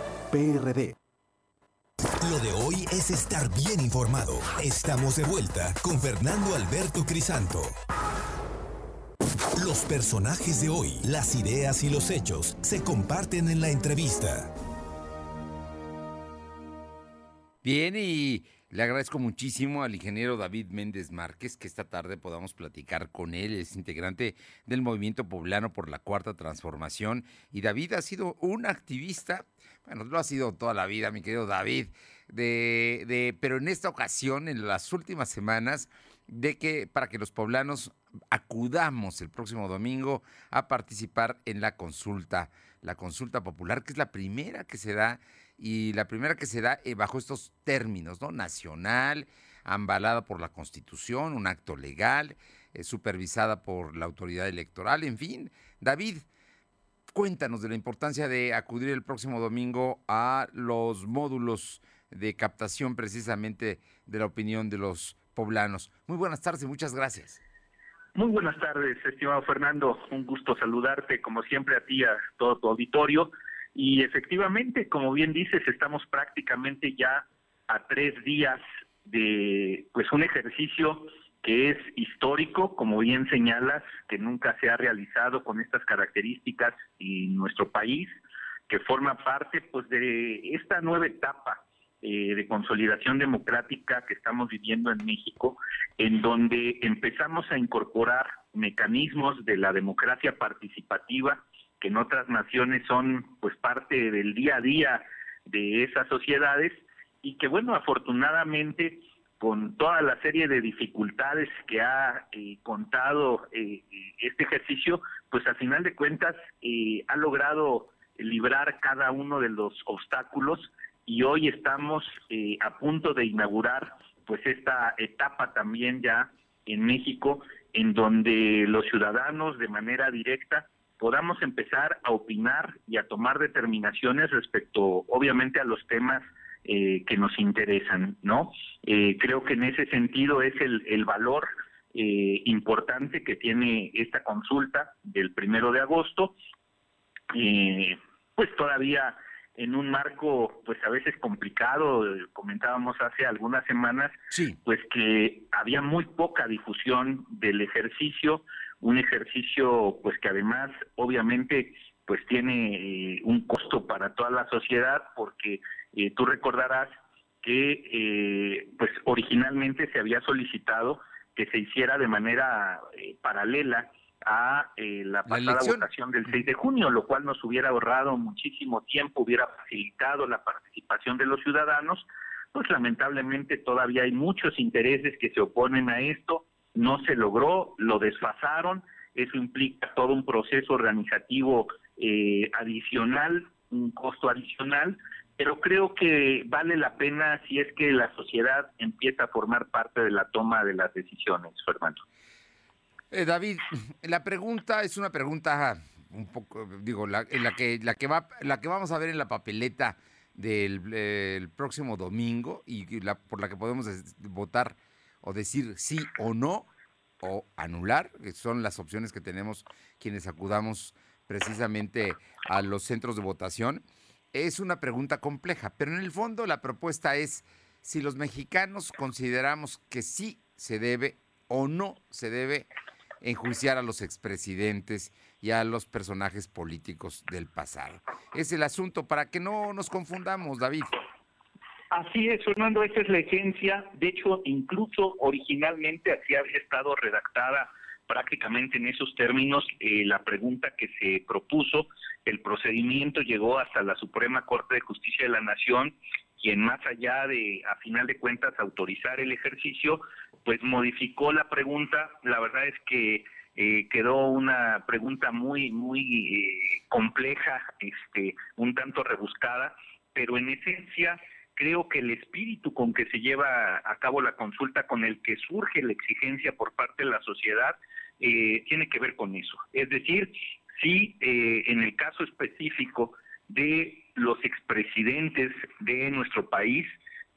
PRD. Lo de hoy es estar bien informado. Estamos de vuelta con Fernando Alberto Crisanto. Los personajes de hoy, las ideas y los hechos se comparten en la entrevista. Bien, y le agradezco muchísimo al ingeniero David Méndez Márquez que esta tarde podamos platicar con él. Es integrante del Movimiento Poblano por la Cuarta Transformación. Y David ha sido un activista, bueno, lo ha sido toda la vida, mi querido David, de, de, pero en esta ocasión, en las últimas semanas, de que para que los poblanos acudamos el próximo domingo a participar en la consulta, la consulta popular, que es la primera que se da y la primera que se da eh, bajo estos términos, ¿no? Nacional, ambalada por la Constitución, un acto legal, eh, supervisada por la autoridad electoral, en fin. David, cuéntanos de la importancia de acudir el próximo domingo a los módulos de captación precisamente de la opinión de los poblanos. Muy buenas tardes muchas gracias. Muy buenas tardes, estimado Fernando. Un gusto saludarte, como siempre, a ti a todo tu auditorio. Y efectivamente, como bien dices, estamos prácticamente ya a tres días de pues un ejercicio que es histórico, como bien señalas, que nunca se ha realizado con estas características en nuestro país, que forma parte pues de esta nueva etapa eh, de consolidación democrática que estamos viviendo en México, en donde empezamos a incorporar mecanismos de la democracia participativa que en otras naciones son pues parte del día a día de esas sociedades y que bueno, afortunadamente con toda la serie de dificultades que ha eh, contado eh, este ejercicio, pues al final de cuentas eh, ha logrado librar cada uno de los obstáculos y hoy estamos a punto de inaugurar pues esta etapa también ya en México en donde los ciudadanos de manera directa podamos empezar a opinar y a tomar determinaciones respecto obviamente a los temas eh, que nos interesan, ¿no? Eh, creo que en ese sentido es el, el valor eh, importante que tiene esta consulta del primero de agosto, pues todavía en un marco pues a veces complicado, comentábamos hace algunas semanas, pues que había muy poca difusión del ejercicio, un ejercicio pues que además obviamente pues tiene un costo para toda la sociedad porque eh, tú recordarás que eh, pues originalmente se había solicitado que se hiciera de manera eh, paralela a la pasada votación del 6 de junio, lo cual nos hubiera ahorrado muchísimo tiempo, hubiera facilitado la participación de los ciudadanos, pues lamentablemente todavía hay muchos intereses que se oponen a esto, no se logró, lo desfasaron, eso implica todo un proceso organizativo adicional, un costo adicional, pero creo que vale la pena si es que la sociedad empieza a formar parte de la toma de las decisiones, Fernando. Eh, David, la pregunta es una pregunta un poco, digo, la, la que la que va, la que vamos a ver en la papeleta del próximo domingo y la, por la que podemos votar o decir sí o no o anular, que son las opciones que tenemos quienes acudamos precisamente a los centros de votación es una pregunta compleja, pero en el fondo la propuesta es si los mexicanos consideramos que sí se debe o no se debe enjuiciar a los expresidentes y a los personajes políticos del pasado. Es el asunto para que no nos confundamos, David. Así es, Fernando, esa es la esencia. De hecho, incluso originalmente así había estado redactada prácticamente en esos términos eh, la pregunta que se propuso. El procedimiento llegó hasta la Suprema Corte de Justicia de la Nación, quien más allá de, a final de cuentas, autorizar el ejercicio, pues modificó la pregunta. La verdad es que eh, quedó una pregunta muy, muy eh, compleja, este, un tanto rebuscada, pero en esencia creo que el espíritu con que se lleva a cabo la consulta, con el que surge la exigencia por parte de la sociedad, eh, tiene que ver con eso. Es decir, si eh, en el caso específico de los expresidentes de nuestro país,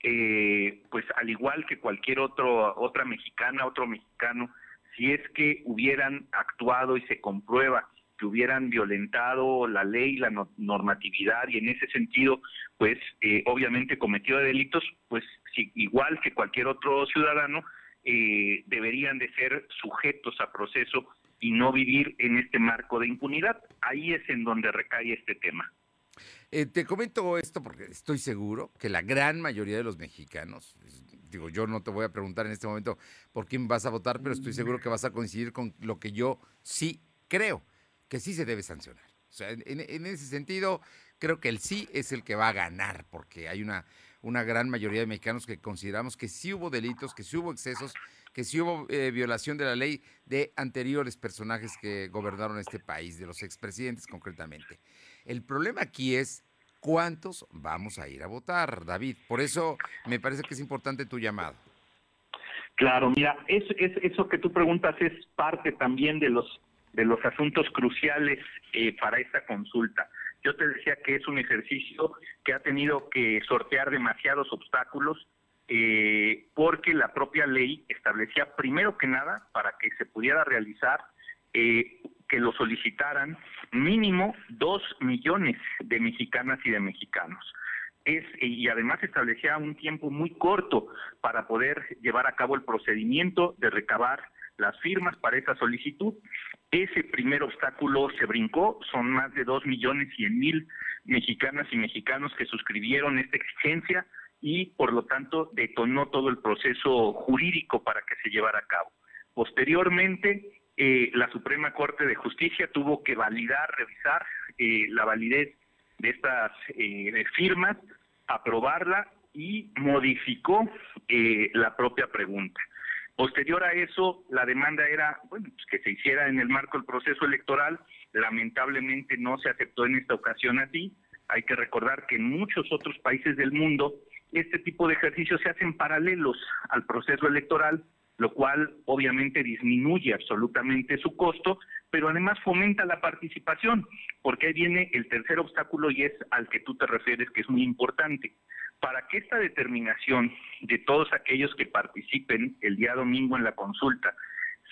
eh, pues al igual que cualquier otro, otra mexicana, otro mexicano, si es que hubieran actuado y se comprueba que hubieran violentado la ley, la normatividad y en ese sentido, pues obviamente cometido delitos, pues igual que cualquier otro ciudadano, eh, deberían de ser sujetos a proceso y no vivir en este marco de impunidad. Ahí es en donde recae este tema. Eh, te comento esto porque estoy seguro que la gran mayoría de los mexicanos, digo, yo no te voy a preguntar en este momento por quién vas a votar, pero estoy seguro que vas a coincidir con lo que yo sí creo, que sí se debe sancionar. O sea, en, en ese sentido, creo que el sí es el que va a ganar, porque hay una una gran mayoría de mexicanos que consideramos que sí hubo delitos, que sí hubo excesos, que sí hubo eh, violación de la ley de anteriores personajes que gobernaron este país, de los expresidentes concretamente. El problema aquí es cuántos vamos a ir a votar, David. Por eso me parece que es importante tu llamado. Claro, mira, eso, eso que tú preguntas es parte también de los de los asuntos cruciales eh, para esta consulta. Yo te decía que es un ejercicio que ha tenido que sortear demasiados obstáculos eh, porque la propia ley establecía primero que nada para que se pudiera realizar eh, que lo solicitaran mínimo dos millones de mexicanas y de mexicanos. Es, y además establecía un tiempo muy corto para poder llevar a cabo el procedimiento de recabar las firmas para esa solicitud. Ese primer obstáculo se brincó, son más de dos millones cien mil mexicanas y mexicanos que suscribieron esta exigencia y por lo tanto detonó todo el proceso jurídico para que se llevara a cabo. Posteriormente, eh, la Suprema Corte de Justicia tuvo que validar, revisar eh, la validez de estas eh, firmas, aprobarla y modificó la propia pregunta. Posterior a eso, la demanda era bueno, pues que se hiciera en el marco del proceso electoral. Lamentablemente no se aceptó en esta ocasión así. Hay que recordar que en muchos otros países del mundo este tipo de ejercicios se hacen paralelos al proceso electoral, lo cual obviamente disminuye absolutamente su costo, pero además fomenta la participación, porque ahí viene el tercer obstáculo y es al que tú te refieres, que es muy importante. Para que esta determinación de todos aquellos que participen el día domingo en la consulta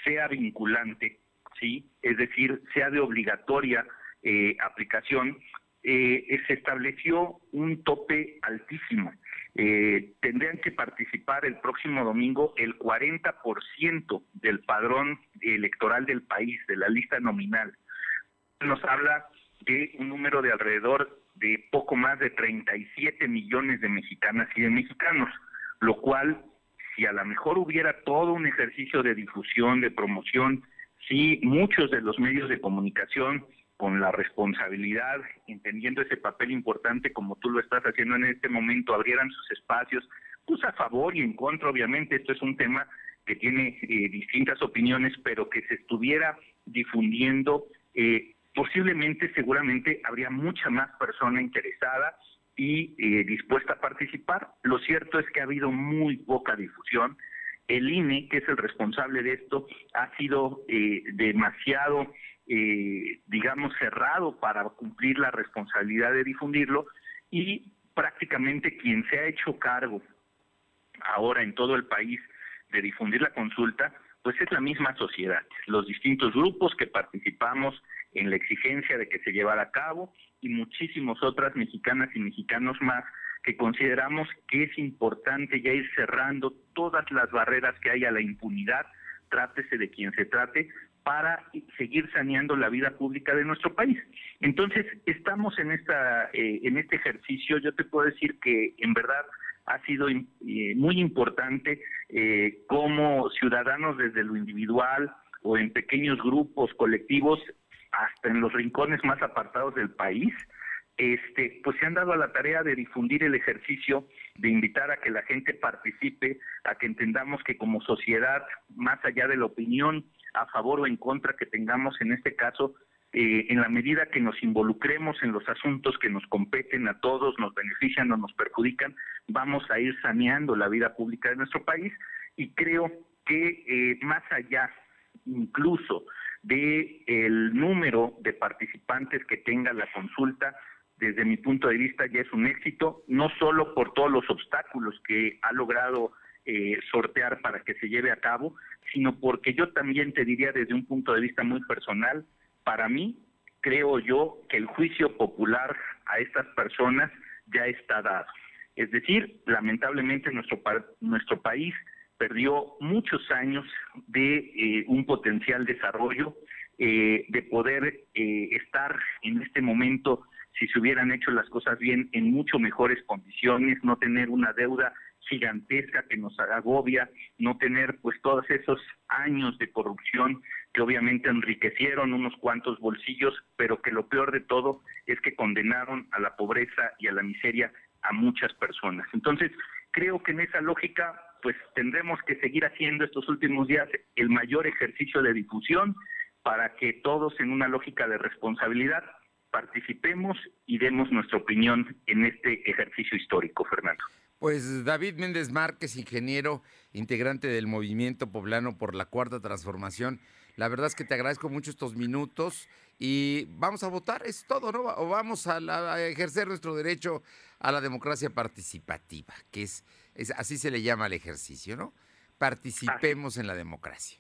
sea vinculante, ¿sí? es decir, sea de obligatoria eh, aplicación, eh, se estableció un tope altísimo. Eh, tendrían que participar el próximo domingo el 40% del padrón electoral del país, de la lista nominal. Nos habla de un número de alrededor de poco más de 37 millones de mexicanas y de mexicanos, lo cual, si a lo mejor hubiera todo un ejercicio de difusión, de promoción, si muchos de los medios de comunicación con la responsabilidad, entendiendo ese papel importante como tú lo estás haciendo en este momento, abrieran sus espacios, pues a favor y en contra, obviamente, esto es un tema que tiene eh, distintas opiniones, pero que se estuviera difundiendo, eh, posiblemente, seguramente, habría mucha más persona interesada y eh, dispuesta a participar. Lo cierto es que ha habido muy poca difusión. El INE, que es el responsable de esto, ha sido demasiado eh, digamos, cerrado para cumplir la responsabilidad de difundirlo y prácticamente quien se ha hecho cargo ahora en todo el país de difundir la consulta, pues es la misma sociedad, los distintos grupos que participamos en la exigencia de que se llevara a cabo y muchísimos otras mexicanas y mexicanos más que consideramos que es importante ya ir cerrando todas las barreras que hay a la impunidad, trátese de quien se trate, para seguir saneando la vida pública de nuestro país. Entonces, estamos en esta eh, en este ejercicio, yo te puedo decir que en verdad ha sido eh, muy importante eh, como ciudadanos desde lo individual o en pequeños grupos colectivos hasta en los rincones más apartados del país, este, pues se han dado a la tarea de difundir el ejercicio, de invitar a que la gente participe, a que entendamos que como sociedad, más allá de la opinión a favor o en contra que tengamos en este caso, eh, en la medida que nos involucremos en los asuntos que nos competen a todos, nos benefician o nos perjudican, vamos a ir saneando la vida pública de nuestro país. Y creo que eh, más allá incluso de el número de participantes que tenga la consulta, desde mi punto de vista ya es un éxito, no solo por todos los obstáculos que ha logrado eh, sortear para que se lleve a cabo, sino porque yo también te diría desde un punto de vista muy personal, para mí creo yo que el juicio popular a estas personas ya está dado. Es decir, lamentablemente nuestro, nuestro país perdió muchos años de eh, un potencial desarrollo, eh, de poder eh, estar en este momento, si se hubieran hecho las cosas bien, en mucho mejores condiciones, no tener una deuda gigantesca que nos agobia, no tener pues todos esos años de corrupción que obviamente enriquecieron unos cuantos bolsillos, pero que lo peor de todo es que condenaron a la pobreza y a la miseria a muchas personas. Entonces, creo que en esa lógica pues tendremos que seguir haciendo estos últimos días el mayor ejercicio de difusión para que todos en una lógica de responsabilidad participemos y demos nuestra opinión en este ejercicio histórico, Fernando. Pues David Méndez Márquez, ingeniero, integrante del Movimiento Poblano por la Cuarta Transformación. La verdad es que te agradezco mucho estos minutos y vamos a votar, es todo, ¿no? O vamos a, ejercer nuestro derecho a la democracia participativa, que es, es, así se le llama al ejercicio, ¿no? Participemos en la democracia.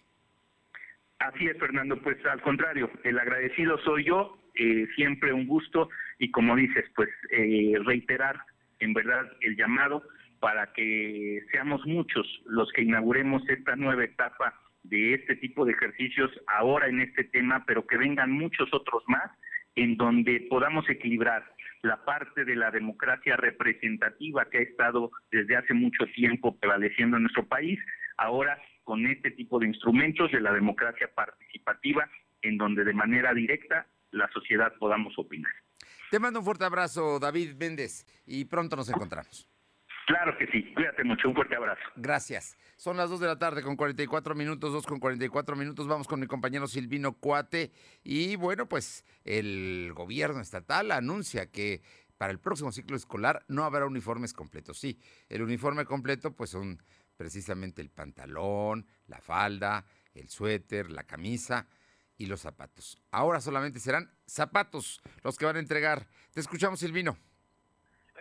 Así es, Fernando. Pues al contrario, el agradecido soy yo, eh, siempre un gusto y como dices, pues eh, reiterar en verdad el llamado para que seamos muchos los que inauguremos esta nueva etapa de este tipo de ejercicios ahora en este tema, pero que vengan muchos otros más en donde podamos equilibrar la parte de la democracia representativa que ha estado desde hace mucho tiempo prevaleciendo en nuestro país, ahora con este tipo de instrumentos de la democracia participativa, en donde de manera directa la sociedad podamos opinar. Te mando un fuerte abrazo, David Méndez, y pronto nos encontramos. Claro que sí, cuídate mucho, un fuerte abrazo. Gracias. Son las 2 de la tarde con 44 minutos, 2 con 44 minutos. Vamos con mi compañero Silvino Cuate. Y bueno, pues el gobierno estatal anuncia que para el próximo ciclo escolar no habrá uniformes completos. Sí, el uniforme completo pues son precisamente el pantalón, la falda, el suéter, la camisa y los zapatos. Ahora solamente serán zapatos los que van a entregar. Te escuchamos, Silvino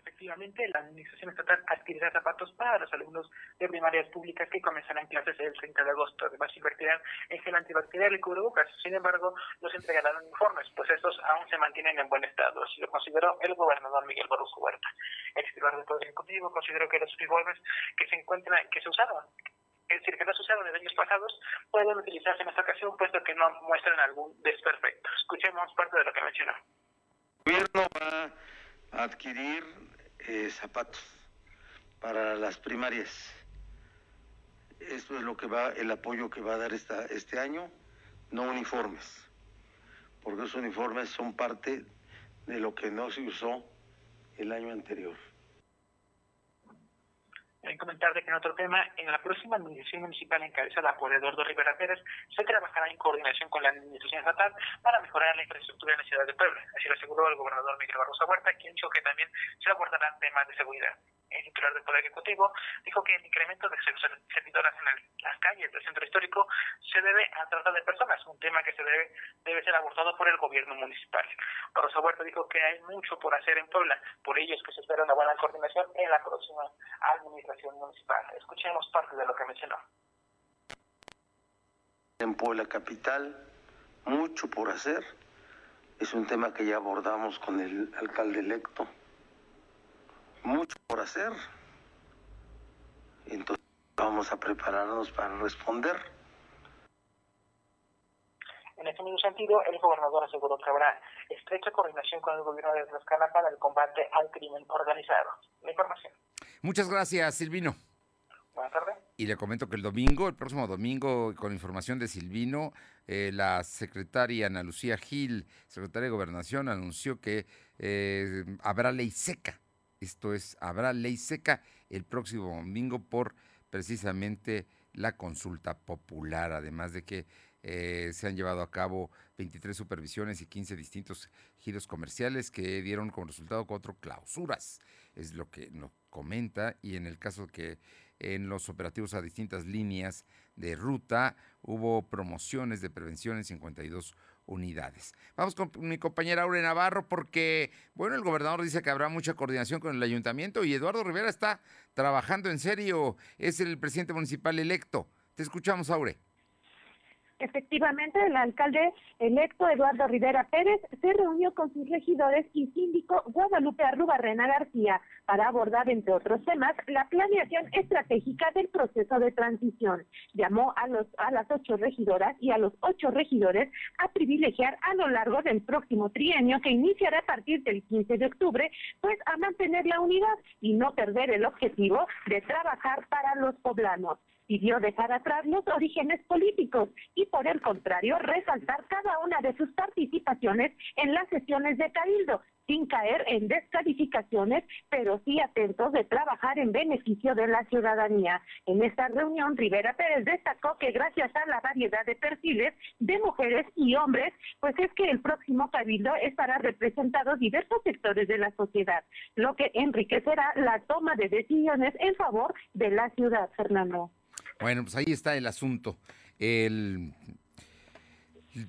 efectivamente la Administración Estatal adquirirá zapatos para los alumnos de primarias públicas que comenzarán clases el 30 de agosto. Además, invertirán en gel antibacterial y cubrebocas. Sin embargo, no se entregarán uniformes, pues estos aún se mantienen en buen estado, así lo consideró el gobernador Miguel Barroso Huerta. El titular del Poder Ejecutivo consideró que los uniformes que se encuentran, que se usaron es decir, que no se usaron en años pasados, pueden utilizarse en esta ocasión, puesto que no muestran algún desperfecto. Escuchemos parte de lo que mencionó. El gobierno adquirir eh, zapatos para las primarias. Esto es lo que va, el apoyo que va a dar esta, este año, no uniformes, porque esos uniformes son parte de lo que no se usó el año anterior. En comentar de que en otro tema, en la próxima administración municipal encabezada por Eduardo Rivera Pérez, se trabajará en coordinación con la administración estatal para mejorar la infraestructura en la ciudad de Puebla. Así lo aseguró el gobernador Miguel Barroso Huerta, quien dijo que también se abordarán temas de seguridad el titular del Poder Ejecutivo, dijo que el incremento de servidoras en las calles del centro histórico se debe a trata de personas, un tema que se debe, debe ser abordado por el gobierno municipal. Barroso Huerta dijo que hay mucho por hacer en Puebla, por ello es que se espera una buena coordinación en la próxima administración municipal. Escuchemos parte de lo que mencionó. En Puebla Capital, mucho por hacer. Es un tema que ya abordamos con el alcalde electo mucho por hacer. Entonces vamos a prepararnos para responder. En este mismo sentido, el gobernador aseguró que habrá estrecha coordinación con el gobierno de Tlaxcala para el combate al crimen organizado. La información. Muchas gracias, Silvino. Buenas tardes. Y le comento que el domingo, el próximo domingo, con información de Silvino, eh, la secretaria Ana Lucía Gil, secretaria de Gobernación, anunció que eh, habrá ley seca esto es, habrá ley seca el próximo domingo por precisamente la consulta popular, además de que eh, se han llevado a cabo 23 supervisiones y 15 distintos giros comerciales que dieron como resultado cuatro clausuras, es lo que nos comenta, y en el caso que en los operativos a distintas líneas de ruta hubo promociones de prevención en 52 unidades. Vamos con mi compañera Aure Navarro porque, bueno, el gobernador dice que habrá mucha coordinación con el ayuntamiento y Eduardo Rivera está trabajando en serio, es el presidente municipal electo. Te escuchamos, Aure. Efectivamente, el alcalde electo Eduardo Rivera Pérez se reunió con sus regidores y síndico Guadalupe Arrubarrena García para abordar, entre otros temas, la planeación estratégica del proceso de transición. Llamó a, los, a las ocho regidoras y a los ocho regidores a privilegiar a lo largo del próximo trienio que iniciará a partir del 15 de octubre, pues a mantener la unidad y no perder el objetivo de trabajar para los poblanos pidió dejar atrás los orígenes políticos y por el contrario resaltar cada una de sus participaciones en las sesiones de Cabildo, sin caer en descalificaciones, pero sí atentos de trabajar en beneficio de la ciudadanía. En esta reunión, Rivera Pérez destacó que gracias a la variedad de perfiles de mujeres y hombres, pues es que el próximo cabildo estará representado diversos sectores de la sociedad, lo que enriquecerá la toma de decisiones en favor de la ciudad, Fernando. Bueno, pues ahí está el asunto. El,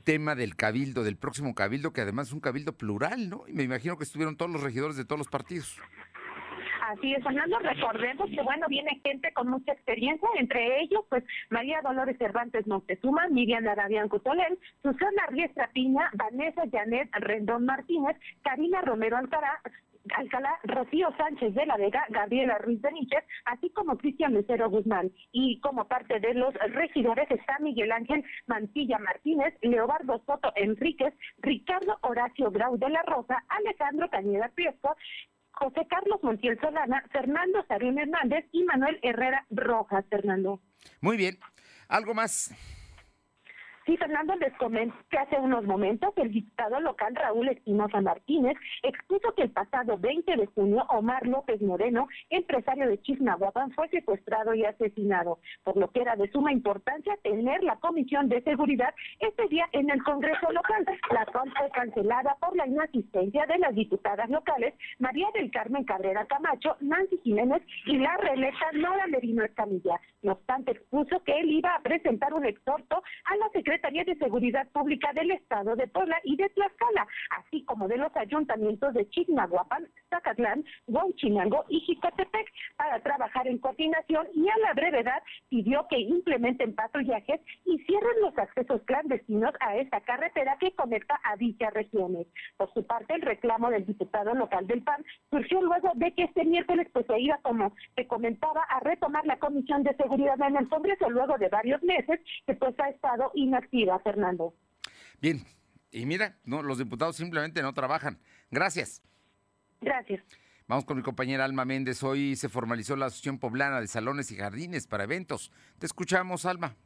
tema del cabildo, del próximo cabildo, que además es un cabildo plural, ¿no? Y me imagino que estuvieron todos los regidores de todos los partidos. Así es, Fernando, recordemos que bueno, viene gente con mucha experiencia, entre ellos, pues María Dolores Cervantes Montezuma, Miriam Arabián Cutolén, Susana Riestra Piña, Vanessa Janet Rendón Martínez, Karina Romero Alcaraz, Alcalá, Rocío Sánchez de la Vega, Gabriela Ruiz Benítez, así como Cristian Lucero Guzmán. Y como parte de los regidores está Miguel Ángel Mantilla Martínez, Leobardo Soto Enríquez, Ricardo Horacio Grau de la Rosa, Alejandro Cañeda Priesco, José Carlos Montiel Solana, Fernando Sarín Hernández y Manuel Herrera Rojas, Fernando. Muy bien. ¿Algo más? Sí, Fernando, les comento que hace unos momentos el diputado local Raúl Espinosa Martínez expuso que el pasado 20 de junio Omar López Moreno, empresario de Chisnahuapan, fue secuestrado y asesinado, por lo que era de suma importancia tener la Comisión de Seguridad este día en el Congreso local, la cual fue cancelada por la inasistencia de las diputadas locales María del Carmen Cabrera Camacho, Nancy Jiménez y la reelecta Nora Merino Escamilla. No obstante, expuso que él iba a presentar un exhorto a la Secretaría Secretaría de Seguridad Pública del Estado de Puebla y de Tlaxcala, así como de los ayuntamientos de Chignahuapan, Zacatlán, Huauchinango y Jicotepec, para trabajar en coordinación y a la brevedad pidió que implementen patrullajes y cierren los accesos clandestinos a esta carretera que conecta a dichas regiones. Por su parte, el reclamo del diputado local del PAN surgió luego de que este miércoles pues se iba, como se comentaba, a retomar la Comisión de Seguridad en el Congreso luego de varios meses que pues ha estado inactiva Fernando. Bien, y mira, no, los diputados simplemente no trabajan. Gracias. Gracias. Vamos con mi compañera Alma Méndez. Hoy se formalizó la Asociación Poblana de Salones y Jardines para eventos. Te escuchamos, Alma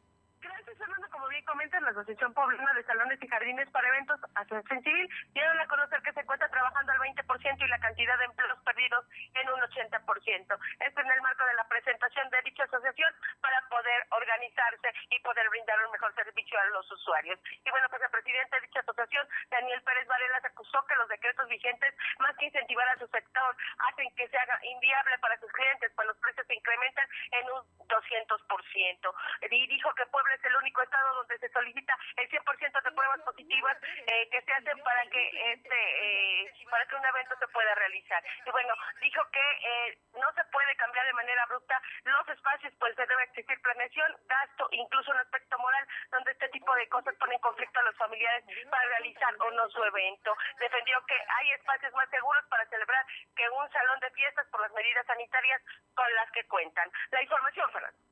comentan, la Asociación Poblana de Salones y Jardines para Eventos, Asociación Civil, dieron a conocer que se encuentra trabajando al 20% y la cantidad de empleos perdidos en un 80%. Esto en el marco de la presentación de dicha asociación para poder organizarse y poder brindar un mejor servicio a los usuarios. Y bueno, pues el presidente de dicha asociación, Daniel Pérez Varela, acusó que los decretos vigentes, más que incentivar a su sector, hacen que se haga inviable para sus clientes, pues los precios se incrementan en un 200%. Y dijo que Puebla es el único estado donde se solicita el 100% de pruebas positivas eh, que se hacen para que este eh, para que un evento se pueda realizar. Y bueno, dijo que eh, no se puede cambiar de manera abrupta los espacios, pues se debe existir planeación, gasto, incluso un aspecto moral, donde este tipo de cosas ponen conflicto a los familiares para realizar o no su evento. Defendió que hay espacios más seguros para celebrar que un salón de fiestas por las medidas sanitarias con las que cuentan. La información, Fernando.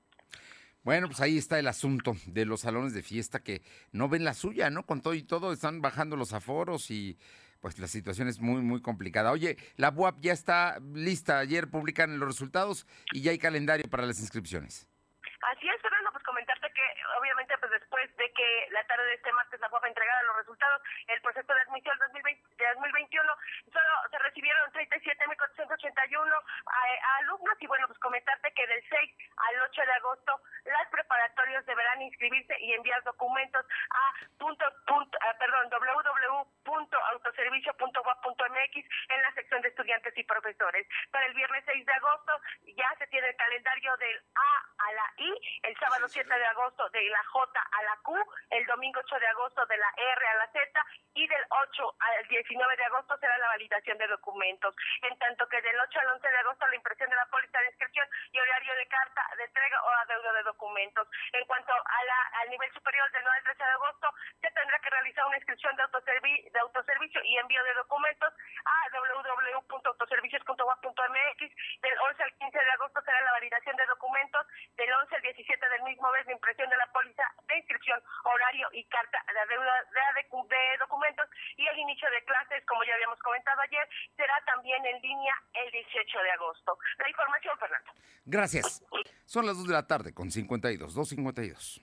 Bueno, pues ahí está el asunto de los salones de fiesta que no ven la suya, ¿no? Con todo y todo están bajando los aforos y pues la situación es muy, muy complicada. Oye, la BUAP ya está lista. Ayer publican los resultados y ya hay calendario para las inscripciones. Así es, Fernando, pues comentarte que obviamente pues después de que la tarde de este martes la FUAP entregara los resultados, el proceso de admisión 2020, de 2021, solo se recibieron 37.481 eh, alumnos y bueno, pues comentarte que del 6 al 8 de agosto las preparatorios deberán inscribirse y enviar documentos a punto, punto, eh, perdón, www.autoservicio.gov.mx en la sección de estudiantes y profesores. Para el viernes 6 de agosto ya se tiene el calendario del A a la I, el sábado 7 de agosto de la J a la Q, el domingo 8 de agosto de la R a la Z y del 8 al 19 de agosto será la validación de documentos. En tanto que del 8 al 11 de agosto la impresión de la póliza de inscripción y horario de carta de entrega o adeudo de documentos. En cuanto a la, al nivel superior del 9 al 13 de agosto, se tendrá que realizar una inscripción de, autoservi de autoservicio y envío de documentos a www.autoservicios.gov.mx. Del 11 al 15 de agosto será la validación de documentos. Del 11 al 17 del mismo mes, la impresión de la póliza de inscripción, horario y carta de adeudo de, de documentos. Y el inicio de clases, como ya habíamos comentado ayer, será también en línea el 18 de agosto. La información, Fernando. Gracias. Son las 2 de la tarde con 52, 2.52.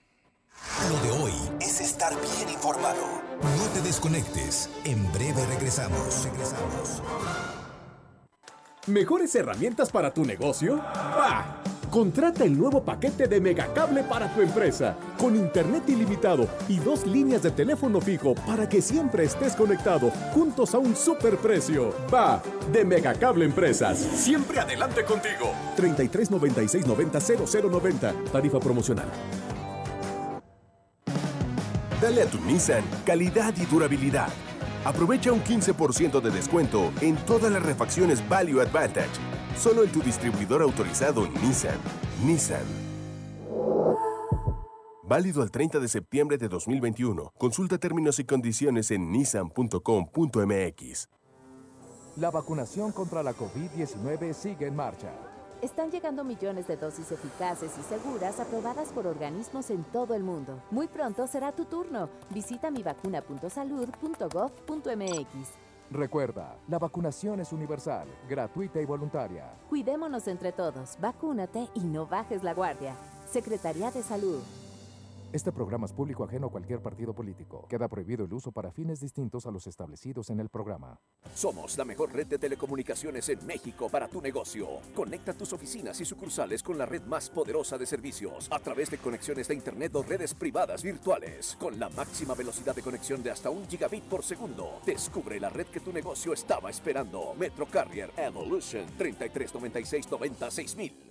Lo de hoy es estar bien informado. No te desconectes. En breve regresamos. Regresamos. ¿Mejores herramientas para tu negocio? ¡Bah! Contrata el nuevo paquete de Megacable para tu empresa, con internet ilimitado y dos líneas de teléfono fijo para que siempre estés conectado, juntos a un superprecio. Va, de Megacable Empresas. Siempre adelante contigo. 33 96 90 0090. Tarifa promocional. Dale a tu Nissan calidad y durabilidad. Aprovecha un 15% de descuento en todas las refacciones Value Advantage Solo en tu distribuidor autorizado Nissan. Nissan. Válido al 30 de septiembre de 2021. Consulta términos y condiciones en nissan.com.mx. La vacunación contra la COVID-19 sigue en marcha. Están llegando millones de dosis eficaces y seguras aprobadas por organismos en todo el mundo. Muy pronto será tu turno. Visita mivacuna.salud.gov.mx. Recuerda, la vacunación es universal, gratuita y voluntaria. Cuidémonos entre todos, vacúnate y no bajes la guardia. Secretaría de Salud. Este programa es público ajeno a cualquier partido político. Queda prohibido el uso para fines distintos a los establecidos en el programa. Somos la mejor red de telecomunicaciones en México para tu negocio. Conecta tus oficinas y sucursales con la red más poderosa de servicios a través de conexiones de Internet o redes privadas virtuales. Con la máxima velocidad de conexión de hasta un gigabit por segundo. Descubre la red que tu negocio estaba esperando. Metro Carrier Evolution 3396 96000.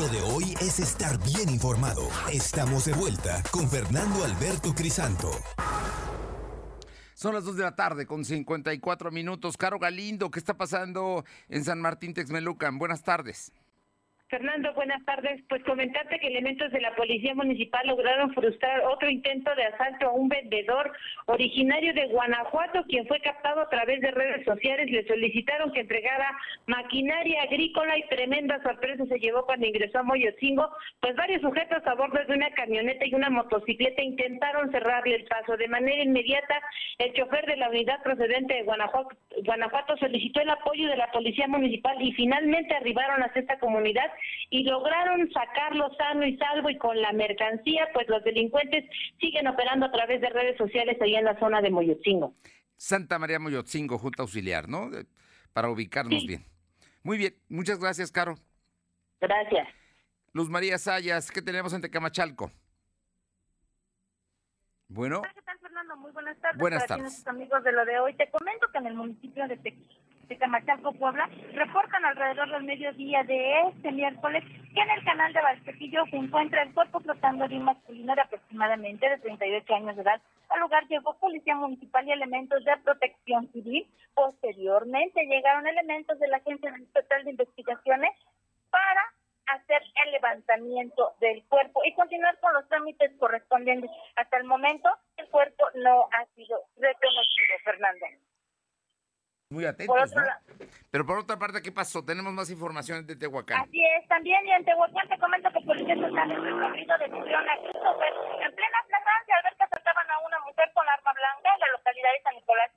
Lo de hoy es estar bien informado. Estamos de vuelta con Fernando Alberto Crisanto. Son las 2 de la tarde con 54 minutos. Caro Galindo, ¿qué está pasando en San Martín Texmelucan? Buenas tardes. Fernando, buenas tardes. Pues comentarte que elementos de la Policía Municipal lograron frustrar otro intento de asalto a un vendedor originario de Guanajuato, quien fue captado a través de redes sociales. Le solicitaron que entregara maquinaria agrícola y tremenda sorpresa se llevó cuando ingresó a Moyotzingo. Pues varios sujetos a bordo de una camioneta y una motocicleta intentaron cerrarle el paso. De manera inmediata, el chofer de la unidad procedente de Guanajuato, Guanajuato solicitó el apoyo de la Policía Municipal y finalmente arribaron hasta esta comunidad y lograron sacarlo sano y salvo y con la mercancía, pues los delincuentes siguen operando a través de redes sociales ahí en la zona de Moyotzingo. Santa María Moyotzingo, Junta Auxiliar, ¿no? Para ubicarnos bien. Muy bien, muchas gracias, Caro. Gracias. Luz María Sayas, ¿qué tenemos en Tecamachalco? Bueno. ¿Qué tal, Fernando? Muy buenas tardes. Buenas Para tardes. Amigos de lo de hoy. Te comento que en el municipio de Te- Tecamachalco, Puebla, reportan alrededor del mediodía de este miércoles que en el canal de Valsequillo se encuentra el cuerpo flotando de un masculino de aproximadamente de 38 años de edad. Al lugar llegó policía municipal y elementos de protección civil. Posteriormente llegaron elementos de la Agencia Estatal de Investigaciones para hacer el levantamiento del cuerpo y continuar con los trámites correspondientes. Hasta el momento, el cuerpo no ha sido reconocido, Fernando. Muy Por atentos, otro ¿no? Pero por otra parte, ¿qué pasó? Tenemos más información de Tehuacán. Así es, también y en Tehuacán te comento que policías estatales en recorrido detuvieron a Christopher en plena flagrancia al ver que asaltaban a una mujer con arma blanca en la localidad de San Nicolás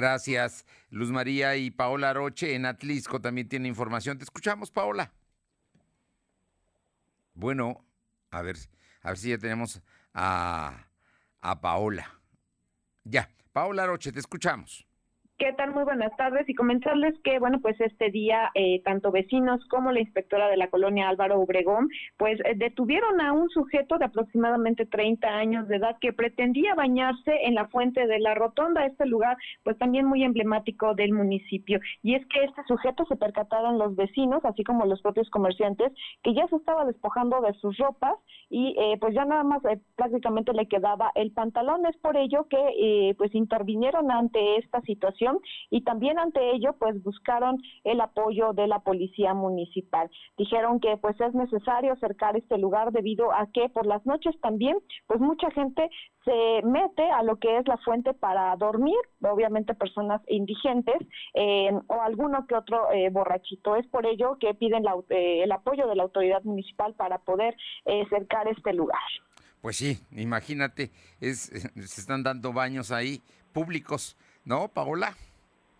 Gracias, Luz María y Paola Roche en Atlisco también tiene información. Te escuchamos, Paola. Bueno, a ver, a ver si ya tenemos a, a Paola. Ya, Paola Roche, te escuchamos. ¿Qué tal? Muy buenas tardes y comentarles que, bueno, pues este día eh, tanto vecinos como la inspectora de la colonia Álvaro Obregón, pues eh, detuvieron a un sujeto de aproximadamente 30 años de edad que pretendía bañarse en la fuente de la Rotonda, este lugar pues también muy emblemático del municipio. Y es que este sujeto se percataron los vecinos, así como los propios comerciantes, que ya se estaba despojando de sus ropas y eh, pues ya nada más eh, prácticamente le quedaba el pantalón. Es por ello que eh, pues intervinieron ante esta situación y también ante ello pues buscaron el apoyo de la policía municipal. Dijeron que pues es necesario acercar este lugar debido a que por las noches también pues mucha gente se mete a lo que es la fuente para dormir, obviamente personas indigentes eh, o alguno que otro eh, borrachito. Es por ello que piden la eh, el apoyo de la autoridad municipal para poder eh, cercar este lugar. Pues sí, imagínate, es, [laughs] se están dando baños ahí públicos, ¿no, Paola?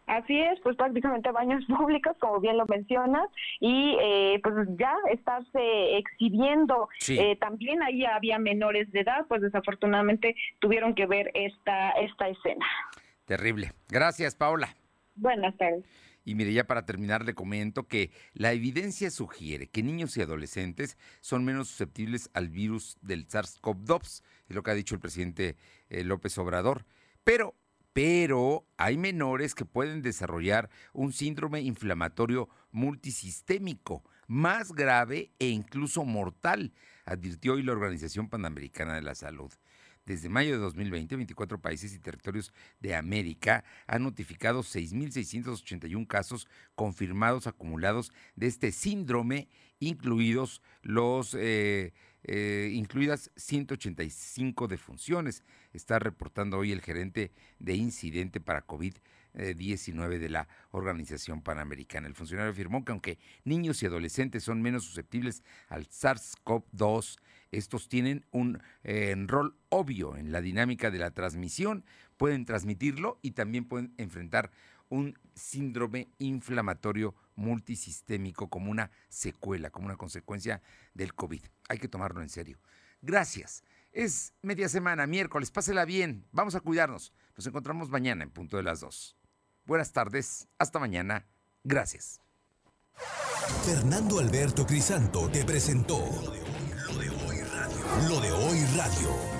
Así es, pues prácticamente baños [laughs] públicos, como bien lo mencionas, y eh, pues ya estarse exhibiendo. Sí. Eh, también ahí había menores de edad, pues desafortunadamente tuvieron que ver esta, esta escena. Terrible. Gracias, Paola. Buenas tardes. Y mire, ya para terminar, le comento que la evidencia sugiere que niños y adolescentes son menos susceptibles al virus del SARS-CoV-2, es lo que ha dicho el presidente eh, López Obrador. Pero, pero hay menores que pueden desarrollar un síndrome inflamatorio multisistémico más grave e incluso mortal, advirtió hoy la Organización Panamericana de la Salud. Desde mayo de 2020, 24 países y territorios de América han notificado 6.681 casos confirmados acumulados de este síndrome, incluidos los eh, eh, incluidas 185 defunciones. Está reportando hoy el gerente de incidente para COVID-19 de la Organización Panamericana. El funcionario afirmó que aunque niños y adolescentes son menos susceptibles al SARS-CoV-2, estos tienen un eh, rol obvio en la dinámica de la transmisión, pueden transmitirlo y también pueden enfrentar un síndrome inflamatorio multisistémico como una secuela, como una consecuencia del COVID. Hay que tomarlo en serio. Gracias. Es media semana, miércoles, pásela bien, vamos a cuidarnos. Nos encontramos mañana en punto de las dos. Buenas tardes, hasta mañana, gracias. Fernando Alberto Crisanto te presentó lo de hoy radio. Lo de hoy radio.